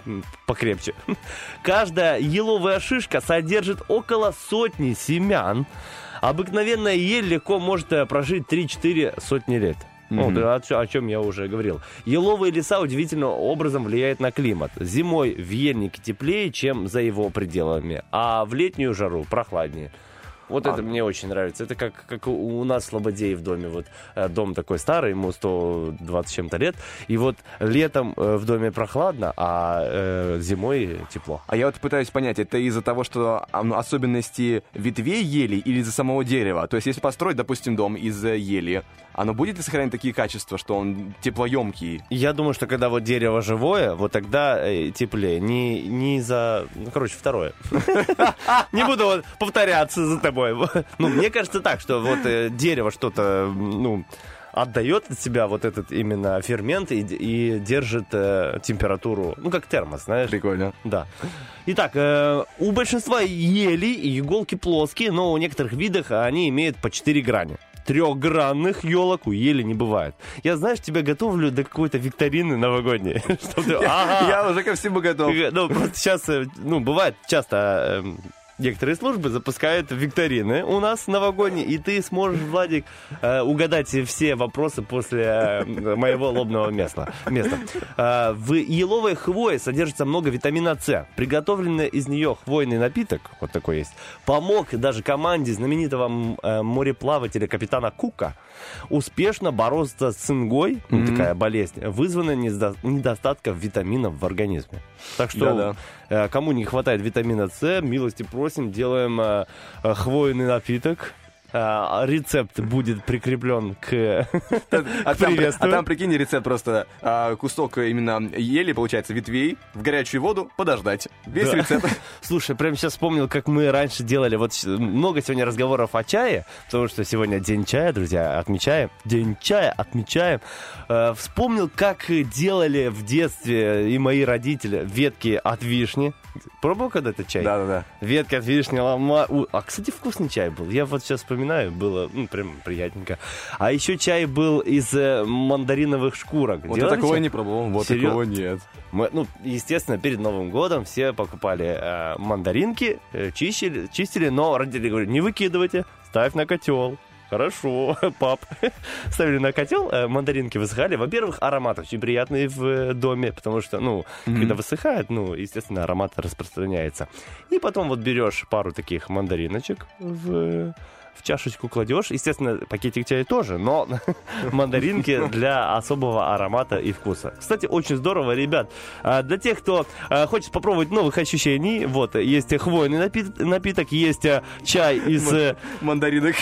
покрепче. Каждая еловая шишка содержит около сотни семян. Обыкновенная ель легко может э, прожить 3-4 сотни лет. Мгм. да, о, о чем я уже говорил. Еловые леса удивительным образом влияют на климат. Зимой в ельнике теплее, чем за его пределами, а в летнюю жару прохладнее. Вот А. это мне очень нравится. Это как, как у нас в Слободее в доме. Вот э, дом такой старый, ему 120 с чем-то лет. И вот летом э, в доме прохладно, а э, зимой тепло. А я вот пытаюсь понять, это из-за того, что особенности ветвей ели или из-за самого дерева? То есть, если построить, допустим, дом из ели, оно будет ли сохранять такие качества, что он теплоемкий? Я думаю, что когда вот дерево живое, вот тогда теплее. Не, не за... Ну, короче, второе. Не буду повторяться за тобой. Ну, мне кажется так, что вот э, дерево что-то, ну, отдает от себя вот этот именно фермент и, и держит э, температуру, ну, как термос, знаешь. Прикольно. Да. Итак, э, у большинства ели и иголки плоские, но у некоторых видов они имеют по 4 грани. Трехгранных елок у ели не бывает. Я, знаешь, тебя готовлю до какой-то викторины новогодней. Я уже ко всему готов. Ну, просто сейчас, э, ну, бывает часто эм, некоторые службы запускают викторины у нас новогодние, и ты сможешь, Владик, э, угадать все вопросы после э, моего лобного места. места. Э, в еловой хвое содержится много витамина С. Приготовленный из нее хвойный напиток, вот такой есть, помог даже команде знаменитого мореплавателя капитана Кука успешно бороться с цингой, Мгм. такая болезнь, вызванная недо- недостатком витаминов в организме. Так что Да-да. Э, кому не хватает витамина С, милости просим, делаем э, э, хвойный напиток. Э, рецепт будет прикреплен к, А к там, а там, прикинь, рецепт просто а, кусок именно ели, получается, ветвей, в горячую воду подождать. Весь Да. рецепт. Слушай, прям сейчас вспомнил, как мы раньше делали. Вот много сегодня разговоров о чае, потому что сегодня день чая, друзья, отмечаем. День чая отмечаем. Э, вспомнил, как делали в детстве и мои родители ветки от вишни. Пробовал когда-то чай? Да-да-да. Ветки от вишни, лома... А, кстати, вкусный чай был. Я вот сейчас вспоминаю, было ну, прям приятненько. А еще чай был из э, мандариновых шкурок. Вот я Делали такого чай? не пробовал, вот Серьё- такого нет. Мы, ну, естественно, перед Новым годом все покупали э, мандаринки, э, чистили, чистили, но родители говорят, не выкидывайте, ставь на котел. Хорошо, пап. Ставили на котел, э, мандаринки высыхали. Во-первых, аромат очень приятный в э, доме, потому что, ну, Мгм. когда высыхает, ну, естественно, аромат распространяется. И потом вот берешь пару таких мандариночек в в чашечку кладешь. Естественно, пакетик чая тоже, но мандаринки для особого аромата и вкуса. Кстати, очень здорово, ребят. А, Для тех, кто а, хочет попробовать новых ощущений, вот, есть хвойный напит- напиток, есть а, чай из... Мандаринок.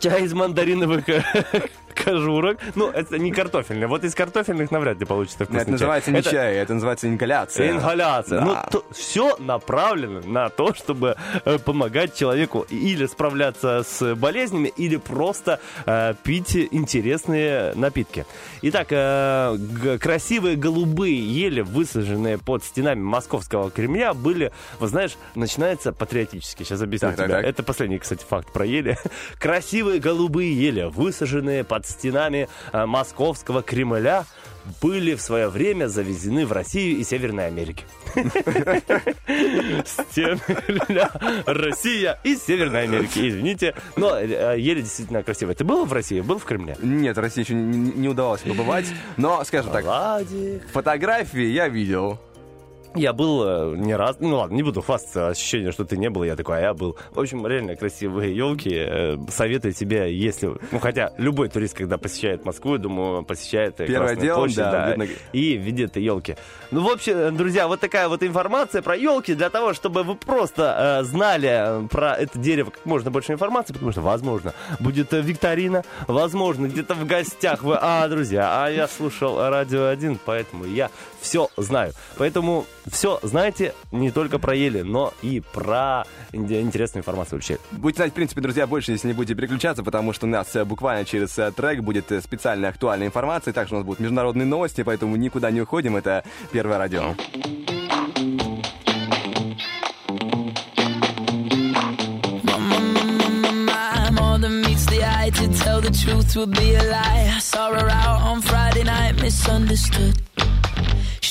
Чай из мандариновых кожурок. Ну, это не картофельный. Вот из картофельных навряд ли получится вкусный Это называется чай. не чай, это называется ингаляция. Ингаляция. Да. Ну, все направлено на то, чтобы э, помогать человеку или справляться с болезнями, или просто э, пить интересные напитки. Итак, э, красивые голубые ели, высаженные под стенами московского Кремля, были, вот знаешь, начинается патриотически. Сейчас объясню Так, так, тебе. так. Это последний, кстати, факт про ели. Красивые голубые ели, высаженные под стенами э, московского Кремля, были в свое время завезены в Россию и Северной Америке. Стены Кремля, Россия и Северной Америки. Извините, но э, ели действительно красивые. Ты был в России? Был в Кремле? Нет, России еще не, удавалось побывать. Но, скажем так, фотографии я видел. Я был э, не раз, ну ладно, не буду хвастаться, ощущение, что ты не был, я такой, а я был. В общем, реально красивые елки. Советую тебе, если, ну хотя любой турист, когда посещает Москву, я думаю, посещает э, Первое дело, площадь, да, видно- и видит елки. Ну, в общем, друзья, вот такая вот информация про елки для того, чтобы вы просто э, знали э, про это дерево как можно больше информации, потому что, возможно, будет э, викторина, возможно, где-то в гостях вы, а, друзья, а я слушал радио 1, поэтому я все знаю. Поэтому все знаете не только про ели, но и про ин- интересную информацию вообще. Будете знать, в принципе, друзья, больше, если не будете переключаться, потому что у нас э, буквально через э, трек будет э, специальная актуальная информация. Также у нас будут международные новости, поэтому никуда не уходим. Это Первое радио. to tell the truth would be a lie. I saw her out on Friday night, misunderstood.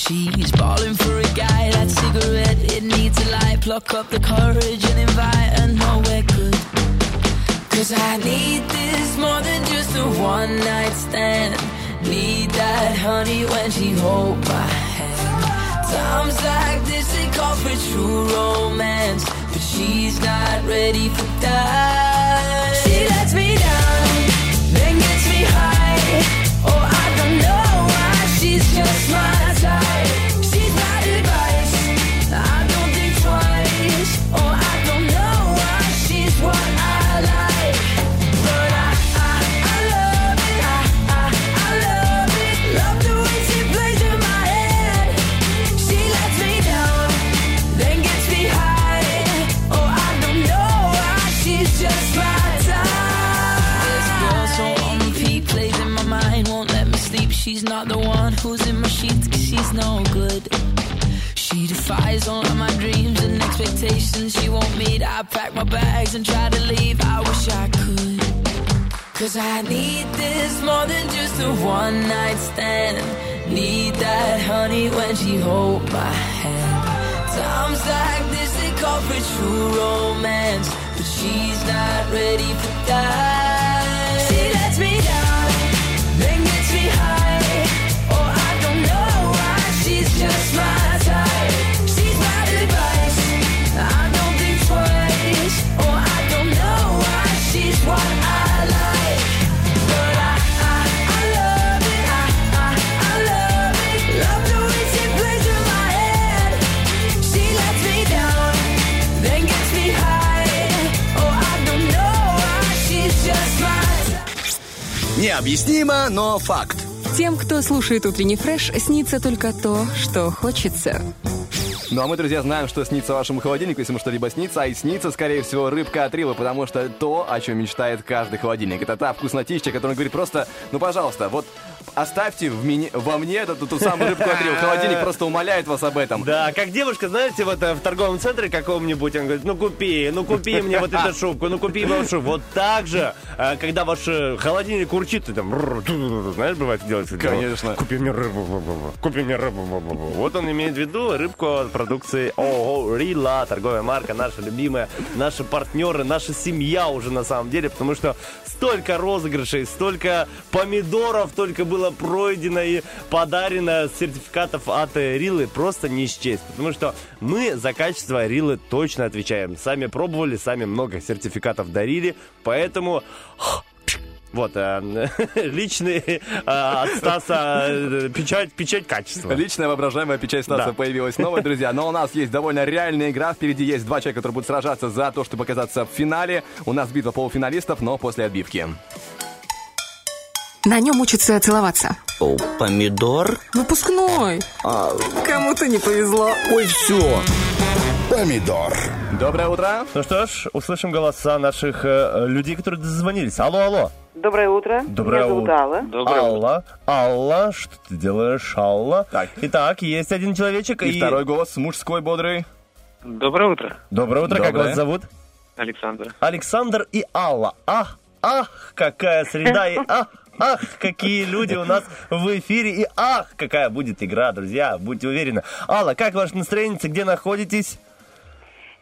She's balling for a guy, that cigarette, it needs a light. Pluck up the courage and invite her nowhere good. Cause I need this more than just a one night stand. Need that honey when she hold my hand. Times like this, they call for true romance. But she's not ready for that. She lets me down, then gets me high. She's not the one who's in my sheets, cause she's no good. She defies all of my dreams and expectations. She won't meet. I pack my bags and try to leave. I wish I could. Cause I need this more than just a one night stand. Need that honey when she hold my hand. Times like this, they call for true romance. But she's not ready for that. Необъяснимо, но факт. Тем, кто слушает утренний фреш, снится только то, что хочется. Ну а мы, друзья, знаем, что снится вашему холодильнику, если ему что-либо снится, а и снится, скорее всего, рыбка от Рилы, потому что то, о чем мечтает каждый холодильник. Это та вкуснотища, которая говорит просто, ну, пожалуйста, вот оставьте в меня, во мне эту ту, ту самую рыбку от Рилы. Холодильник просто умоляет вас об этом. Да, как девушка, знаете, вот э, в торговом центре каком-нибудь, он говорит, ну купи, ну купи мне вот эту шубку, ну купи мне шубку. Вот так же, э, когда ваш э, холодильник урчит, ты там, знаешь, бывает делать. Конечно. Купи мне рыбу, купи мне рыбу. Вот он имеет в виду рыбку от продукции ООО Рила, торговая марка, наша любимая, наши партнеры, наша семья уже на самом деле, потому что столько розыгрышей, столько помидоров только было пройдено и подарено сертификатов от Рилы просто не счесть. Потому что мы за качество Рилы точно отвечаем. Сами пробовали, сами много сертификатов дарили, поэтому... Вот, э, личный э, от Стаса э, печать, печать качества. Личная воображаемая печать Стаса Да. появилась снова, друзья. Но у нас есть довольно реальная игра. Впереди есть два человека, которые будут сражаться за то, чтобы оказаться в финале. У нас битва полуфиналистов, но после отбивки. На нем учатся целоваться. О, помидор? Выпускной. Кому-то не повезло. Ой, все. Помидор. Доброе утро. Ну что ж, услышим голоса наших э, людей, которые дозвонились. Алло, алло. Доброе утро. Доброе Меня зовут утро. Алла. Алла, Алла, что ты делаешь, Алла? Так. Итак, есть один человечек. И второй голос, мужской, бодрый. Доброе утро, Доброе утро, как Доброе. вас зовут? Александр. Александр и Алла. Ах, ах, какая среда и ах, ах, какие люди у нас в эфире и ах, какая будет игра, друзья, будьте уверены. Алла, как ваше настроение, где находитесь?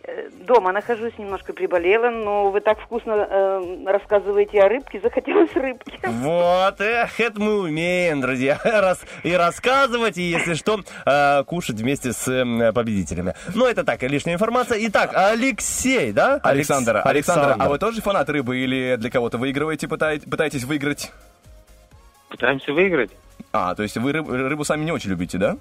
Э, Дома нахожусь, немножко приболела, но вы так вкусно э, рассказываете о рыбке, захотелось рыбки. Вот, эх, это мы умеем, друзья, раз, и рассказывать, и, если что, э, кушать вместе с э, победителями. Ну, это так, лишняя информация. Итак, Алексей, да? Александр, Алекс- Александр, а вы тоже фанат рыбы или для кого-то выигрываете, пытаетесь, пытаетесь выиграть? Пытаемся выиграть? А, то есть вы рыб- рыбу сами не очень любите, да?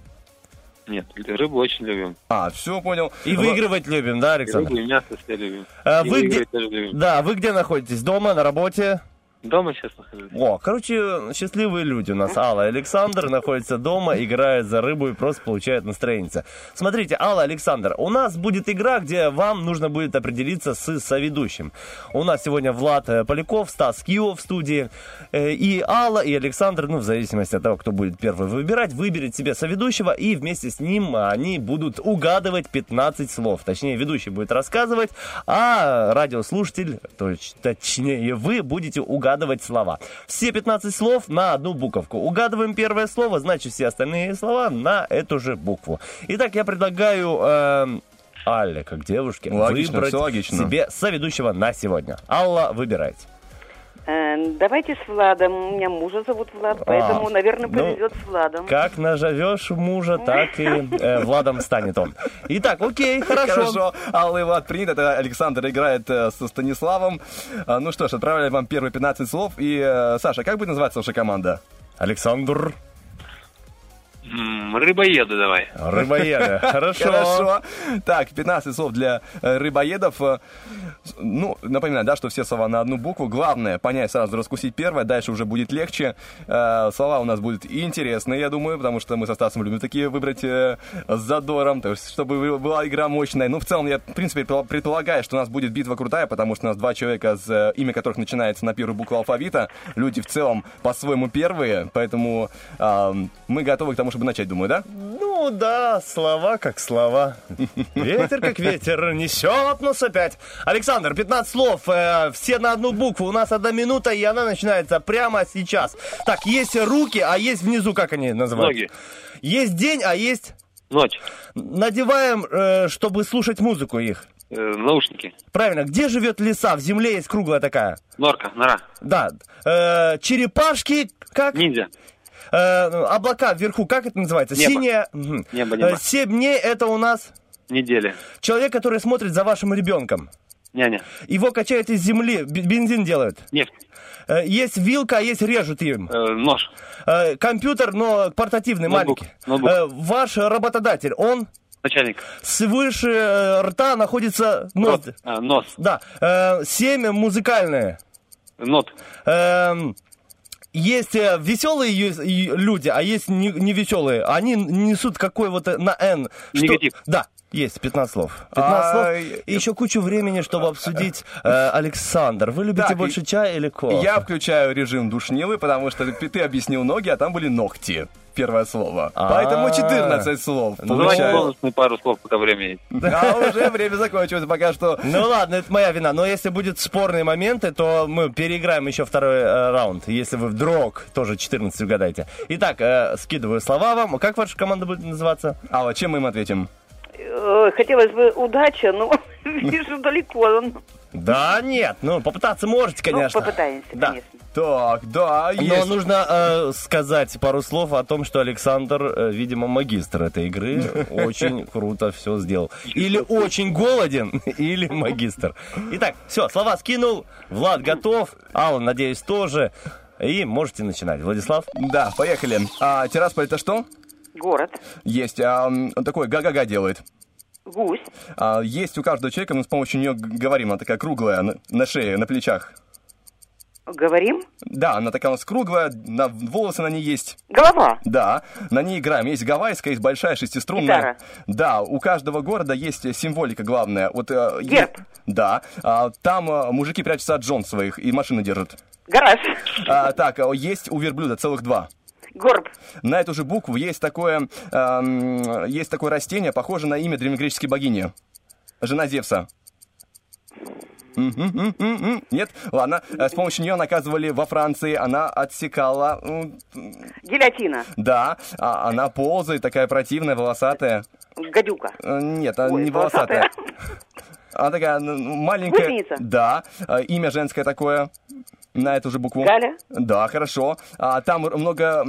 Нет, рыбу очень любим. А, все, понял. И выигрывать любим, да, Александр? Рыбу и мясо все любим. А И вы где... любим. Да, вы где находитесь? Дома, на работе? Дома сейчас нахожусь. О, короче, счастливые люди у нас. Алла и Александр находятся дома, играют за рыбу и просто получают настроение. Смотрите, Алла, Александр, у нас будет игра, где вам нужно будет определиться с соведущим. У нас сегодня Влад э, Поляков, Стас Кио в студии. Э, И Алла, и Александр, ну, в зависимости от того, кто будет первый выбирать, выберет себе соведущего, и вместе с ним они будут угадывать 15 слов. Точнее, ведущий будет рассказывать, а радиослушатель, точ- точнее, вы будете угадывать слова. Все 15 слов на одну буковку. Угадываем первое слово, значит, все остальные слова на эту же букву. Итак, я предлагаю... эм, Алле, как девушке, Логично, выбрать логично. себе соведущего на сегодня. Алла, выбирайте. Э, давайте с Владом. У меня мужа зовут Влад, поэтому, А, наверное, ну, повезет с Владом. Как наживешь мужа, так и э, Владом станет он. Итак, окей, хорошо. Хорошо. Алла и Влад принят. Это Александр играет э, со Станиславом. А, Ну что ж, отправляем вам первые 15 слов. И, э, Саша, как будет называться ваша команда? Александр. Рыбоеды давай. Рыбоеды. Хорошо. Хорошо. Так, 15 слов для э, рыбоедов. Э, Ну, напоминаю, да, что все слова на одну букву. Главное понять сразу, раскусить первое, дальше уже будет легче. Э, Слова у нас будут интересные, я думаю, потому что мы со Стасом любим такие выбрать с задором, то есть, чтобы была игра мощная. Ну, в целом, я, в принципе, предпол- предполагаю, что у нас будет битва крутая, потому что у нас два человека, с, имя которых начинается на первую букву алфавита. Люди в целом по-своему первые, поэтому мы готовы к тому, чтобы начать, думаю, да? Ну да, слова как слова. Ветер как ветер, несет нас опять. Александр, 15 слов, э, все на одну букву. У нас одна минута, и она начинается прямо сейчас. Так, есть руки, а есть внизу, как они называются? Ноги. Есть день, а есть... Ночь. Надеваем, э, чтобы слушать музыку их. Э, наушники. Правильно, где живет лиса? В земле есть круглая такая. Норка, нора. Да. Э, черепашки, как? Ниндзя. Э, облака вверху, как это называется? Небо. Мгм. Небо, небо. Э, Семь дней это у нас Неделя. человек, который смотрит за вашим ребенком. Няня. Его качают из земли, бензин делают. Нефть. Э, Есть вилка, а есть режут им. Э, нож. Компьютер, но портативный, Ноутбук. маленький. Ноутбук. Ваш работодатель, он Начальник. свыше рта находится нос. Рот. А, нос. Да. Семь музыкальные. Нот. Эм, есть э, веселые люди, а есть не, невеселые. Они несут какой вот э, на N. Что- Негатив. Да, есть 15 слов. 15 слов. И еще кучу времени, чтобы обсудить. Э, Александр, вы любите Так, больше чай или кофе? Я включаю режим душнилы, потому что ты, объяснил ноги, а там были ногти. Первое слово. А. Поэтому 14 слов. Ну, давайте бонусные пару слов, пока время есть. А уже время закончилось, пока что. Ну ладно, это моя вина. Но если будут спорные моменты, то мы переиграем еще второй э, раунд. Если вы вдруг тоже 14 угадаете. Итак, э, скидываю слова вам. Как ваша команда будет называться? Алла, чем мы им ответим? Э, Хотелось бы удача, но вижу далеко. Да, нет, ну попытаться можете, конечно. Ну, попытаемся, Да. конечно. Так, да, Но есть. нужно э, сказать пару слов о том, что Александр, э, видимо, магистр этой игры. Очень круто все сделал. Или очень голоден, или магистр. Итак, все, слова скинул. Влад готов. Алла, надеюсь, тоже. И можете начинать. Владислав? Да, поехали. А, Тирасполь это что? Город. Есть. а, он такой га-га-га делает. Гусь. А, есть у каждого человека, мы с помощью нее говорим, она такая круглая, на, на шее, на плечах. Говорим. Да, она такая у нас круглая, на, волосы на ней есть. Голова. Да, на ней играем. Есть гавайская, есть большая шестиструнная. Гитара. Да, у каждого города есть символика главная. Вот, э, Герб. е- Да, а, там э, мужики прячутся от жен своих и машины держат. Гараж. А, так, а, есть у верблюда целых два. Горб. На эту же букву есть такое, эм, есть такое растение, похоже на имя древнегреческой богини. Жена Зевса. Нет? Ладно. Э, С помощью нее наказывали во Франции. Она отсекала... Гильотина. Да. А она ползает, такая противная, волосатая. Гадюка. Э, Нет, она Ой, не волосатая. Она такая маленькая. Гусеница. Да. А, Имя женское такое. На эту же букву. Галя. Да, хорошо. А, там много...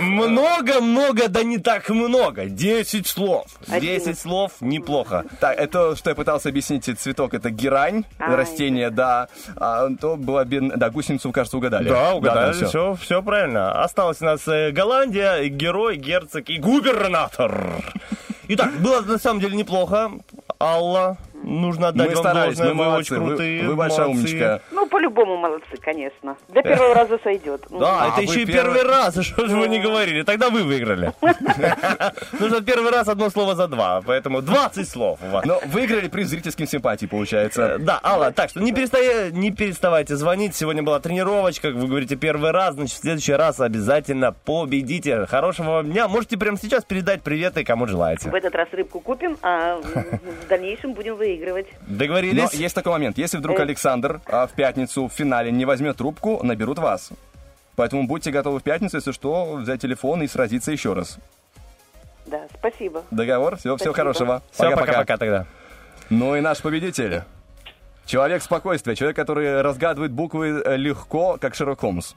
Много-много, да не так много. Десять слов. Десять слов неплохо. Так, это, что я пытался объяснить, цветок, это герань, А, растение, да. А, то была, бедная- да, гусеницу, кажется, угадали. Да, угадали, всё. все, все правильно. Осталось у нас э, Голландия, герой, герцог и губернатор. Итак, было на самом деле неплохо. Алла, нужно отдать Мы вам старались, должное, мы вы молодцы, очень вы- крутые. вы большая молодцы. умничка. Ну, по-любому молодцы, конечно. Для первого раза сойдет. Да, А это вы еще и первый- первый раз, что же вы не говорили? Тогда вы выиграли. Нужно первый раз одно слово за два, поэтому 20 слов у вас. Но выиграли приз зрительским симпатий, получается. Да, Алла, так что не, перестая- не переставайте звонить. Сегодня была тренировочка, вы говорите, первый раз. Значит, в следующий раз обязательно победите. Хорошего вам дня. Можете прямо сейчас передать приветы, кому желаете. В этот раз рыбку купим, а в дальнейшем будем выигрывать. Но Договорились? есть такой момент. Если вдруг Э. Александр а, в пятницу в финале не возьмет трубку, наберут вас. Поэтому будьте готовы в пятницу, если что, взять телефон и сразиться еще раз. Да, спасибо. Договор? Всего, всего Спасибо. хорошего. Все, пока-пока тогда. Ну и наш победитель. Человек спокойствия, человек, который разгадывает буквы э, легко, как Шерлок Холмс.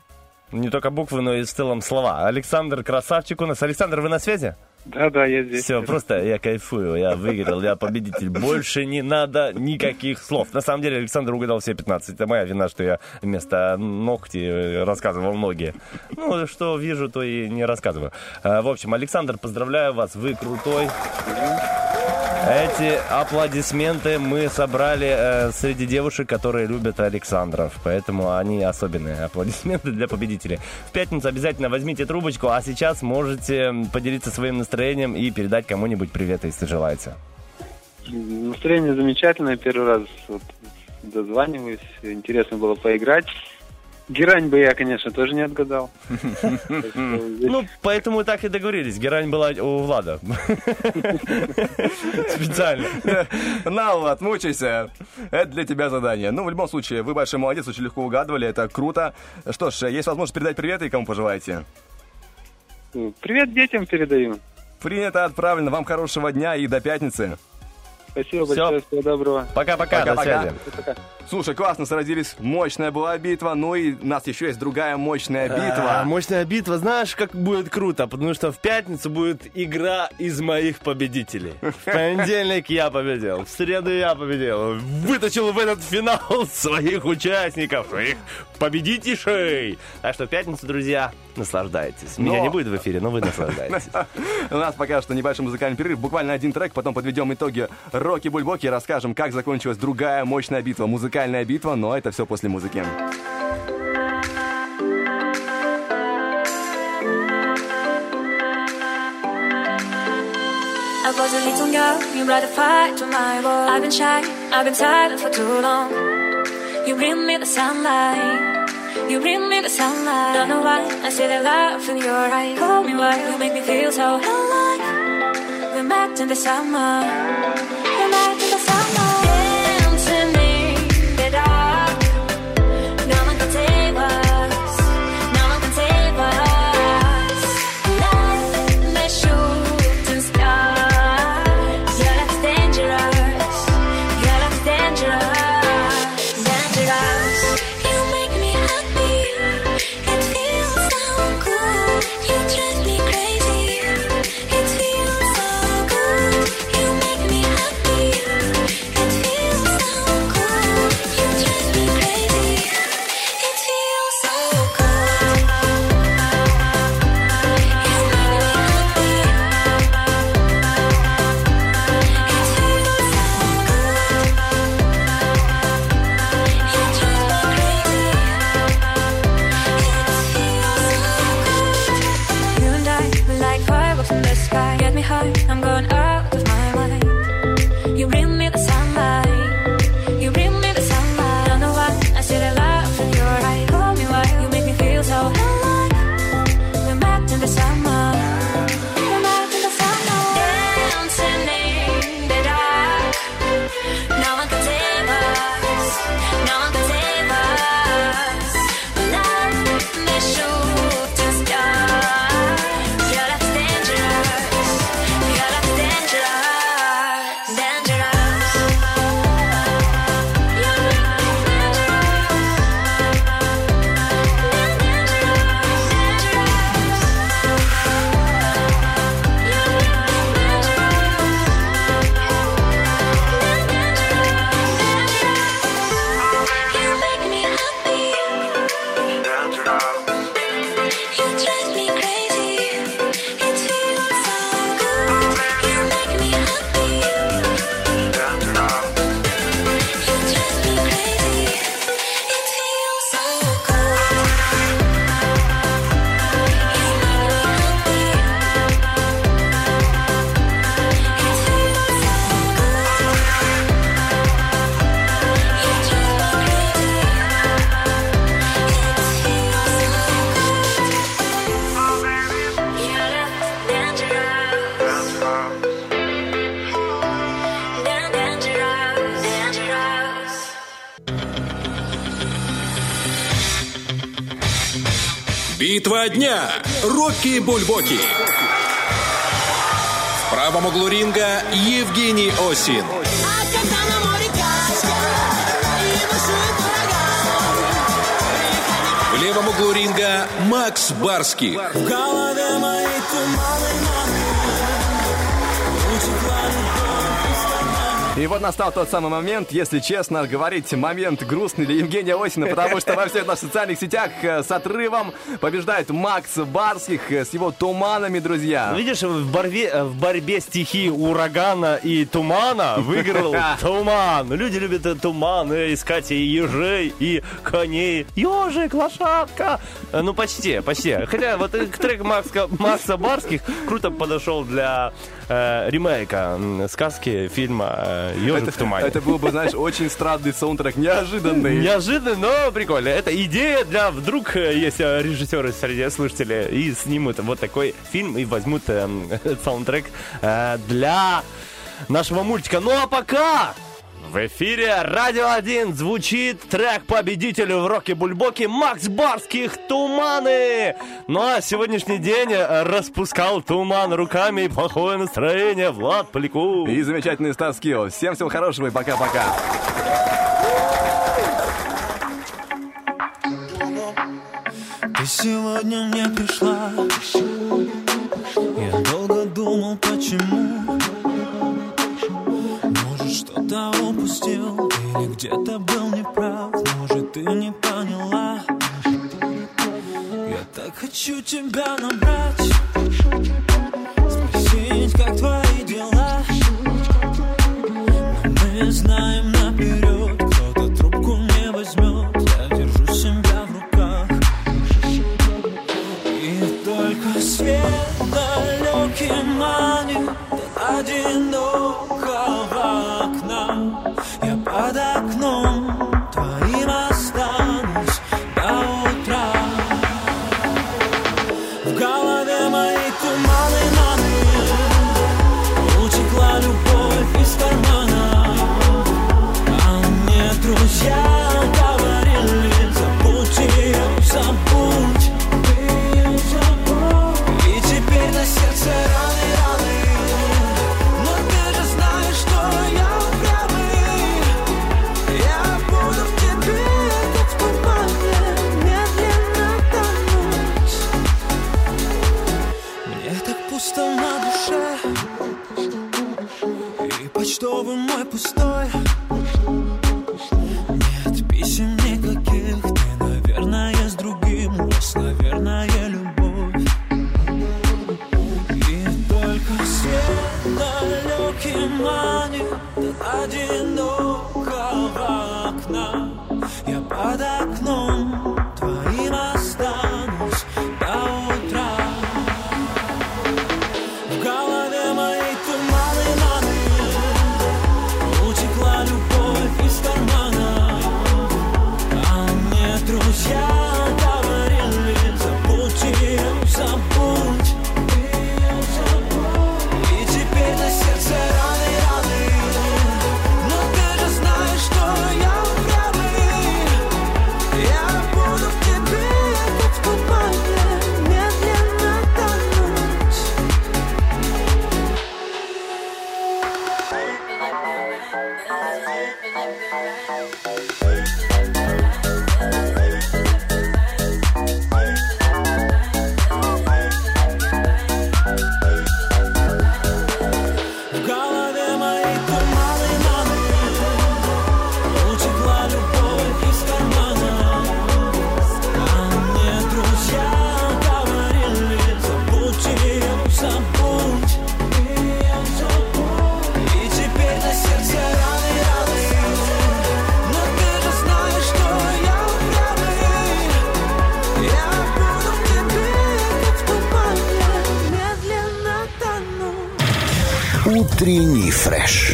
Не только буквы, но и в целом слова. Александр Красавчик у нас. Александр, вы на связи? Да, да, я здесь. Все, просто я кайфую, я выиграл, я победитель. Больше не надо никаких слов. На самом деле Александр угадал все 15. Это моя вина, что я вместо ногти э, рассказывал ноги. Ну, что вижу, то и не рассказываю. А, В общем, Александр, поздравляю вас, вы крутой. Эти аплодисменты мы собрали э, среди девушек, которые любят Александров. Поэтому они особенные аплодисменты для победителей. В пятницу обязательно возьмите трубочку, а сейчас можете поделиться своим настроением и передать кому-нибудь привет, если желаете. Настроение замечательное. Первый раз вот дозваниваюсь. Интересно было поиграть. Герань бы я, конечно, тоже не отгадал. Ну, поэтому так и договорились. Герань была у Влада. Специально. На, Влад, мучайся. Это для тебя задание. Ну, в любом случае, вы большой молодец, очень легко угадывали, это круто. Что ж, есть возможность передать приветы, кому пожелаете. Привет детям передаю. Принято, отправлено. Вам хорошего дня и до пятницы. Спасибо большое, всего доброго. Пока-пока, до Пока-пока. связи. Слушай, классно сразились. Мощная была битва. Ну и у нас еще есть другая мощная битва. А, мощная битва. Знаешь, как будет круто? Потому что в пятницу будет игра из моих победителей. В понедельник я победил, в среду я победил. Вытащил в этот финал своих участников, своих победителей. Так что в пятницу, друзья, наслаждайтесь. Меня Но- не будет в эфире, но вы наслаждаетесь. У нас пока что небольшой музыкальный перерыв. Буквально один трек, потом подведем итоги Рокки Бульбоки и расскажем, как закончилась другая мощная битва. Музыкальная битва, но это все после музыки. I was a little girl, you brought a fight to my world. I've been shy, I've been silent for too long. You bring me the sunlight, you bring me the sunlight. Don't know why, I see the love in your eyes. Call me why, you make me feel so alive. We met in the summer, we met in the summer. Рокки Бульбоки. В правом углу ринга Евгений Осин. В левом углу ринга Макс туманы, И вот настал тот самый момент, если честно говорить, момент грустный для Евгения Осина, потому что во всех наших социальных сетях э, с отрывом побеждает Макс Барских э, с его туманами, друзья. Ну, Видишь, в борьбе, э, в борьбе стихий урагана и тумана выиграл туман. Люди любят туман, искать и ежей, и коней. Ежик, лошадка. Э, Ну, почти, почти. Хотя вот трек Макса, Макса Барских круто подошел для э, ремейка сказки фильма э, «Ежик в тумане». Это был бы, знаешь, очень странный саундтрек, неожиданный. Неожиданно, но прикольно. Это идея для вдруг э, есть э, режиссеры среди слушателей и снимут вот такой фильм и возьмут э, саундтрек э, для нашего мультика. Ну а пока в эфире Радио 1 звучит трек победителю в роке Бульбоке Макс Барских «Туманы». Ну а сегодняшний день э, распускал туман руками и плохое настроение Влад Поляков. И замечательный Стас Кио. Всем всего хорошего и пока-пока. Ты сегодня мне пришла Я долго думал, почему упустил Или где-то был неправ Может, ты не поняла. Я так хочу тебя набрать. Спросить, как твои дела. Но мы знаем Fresh.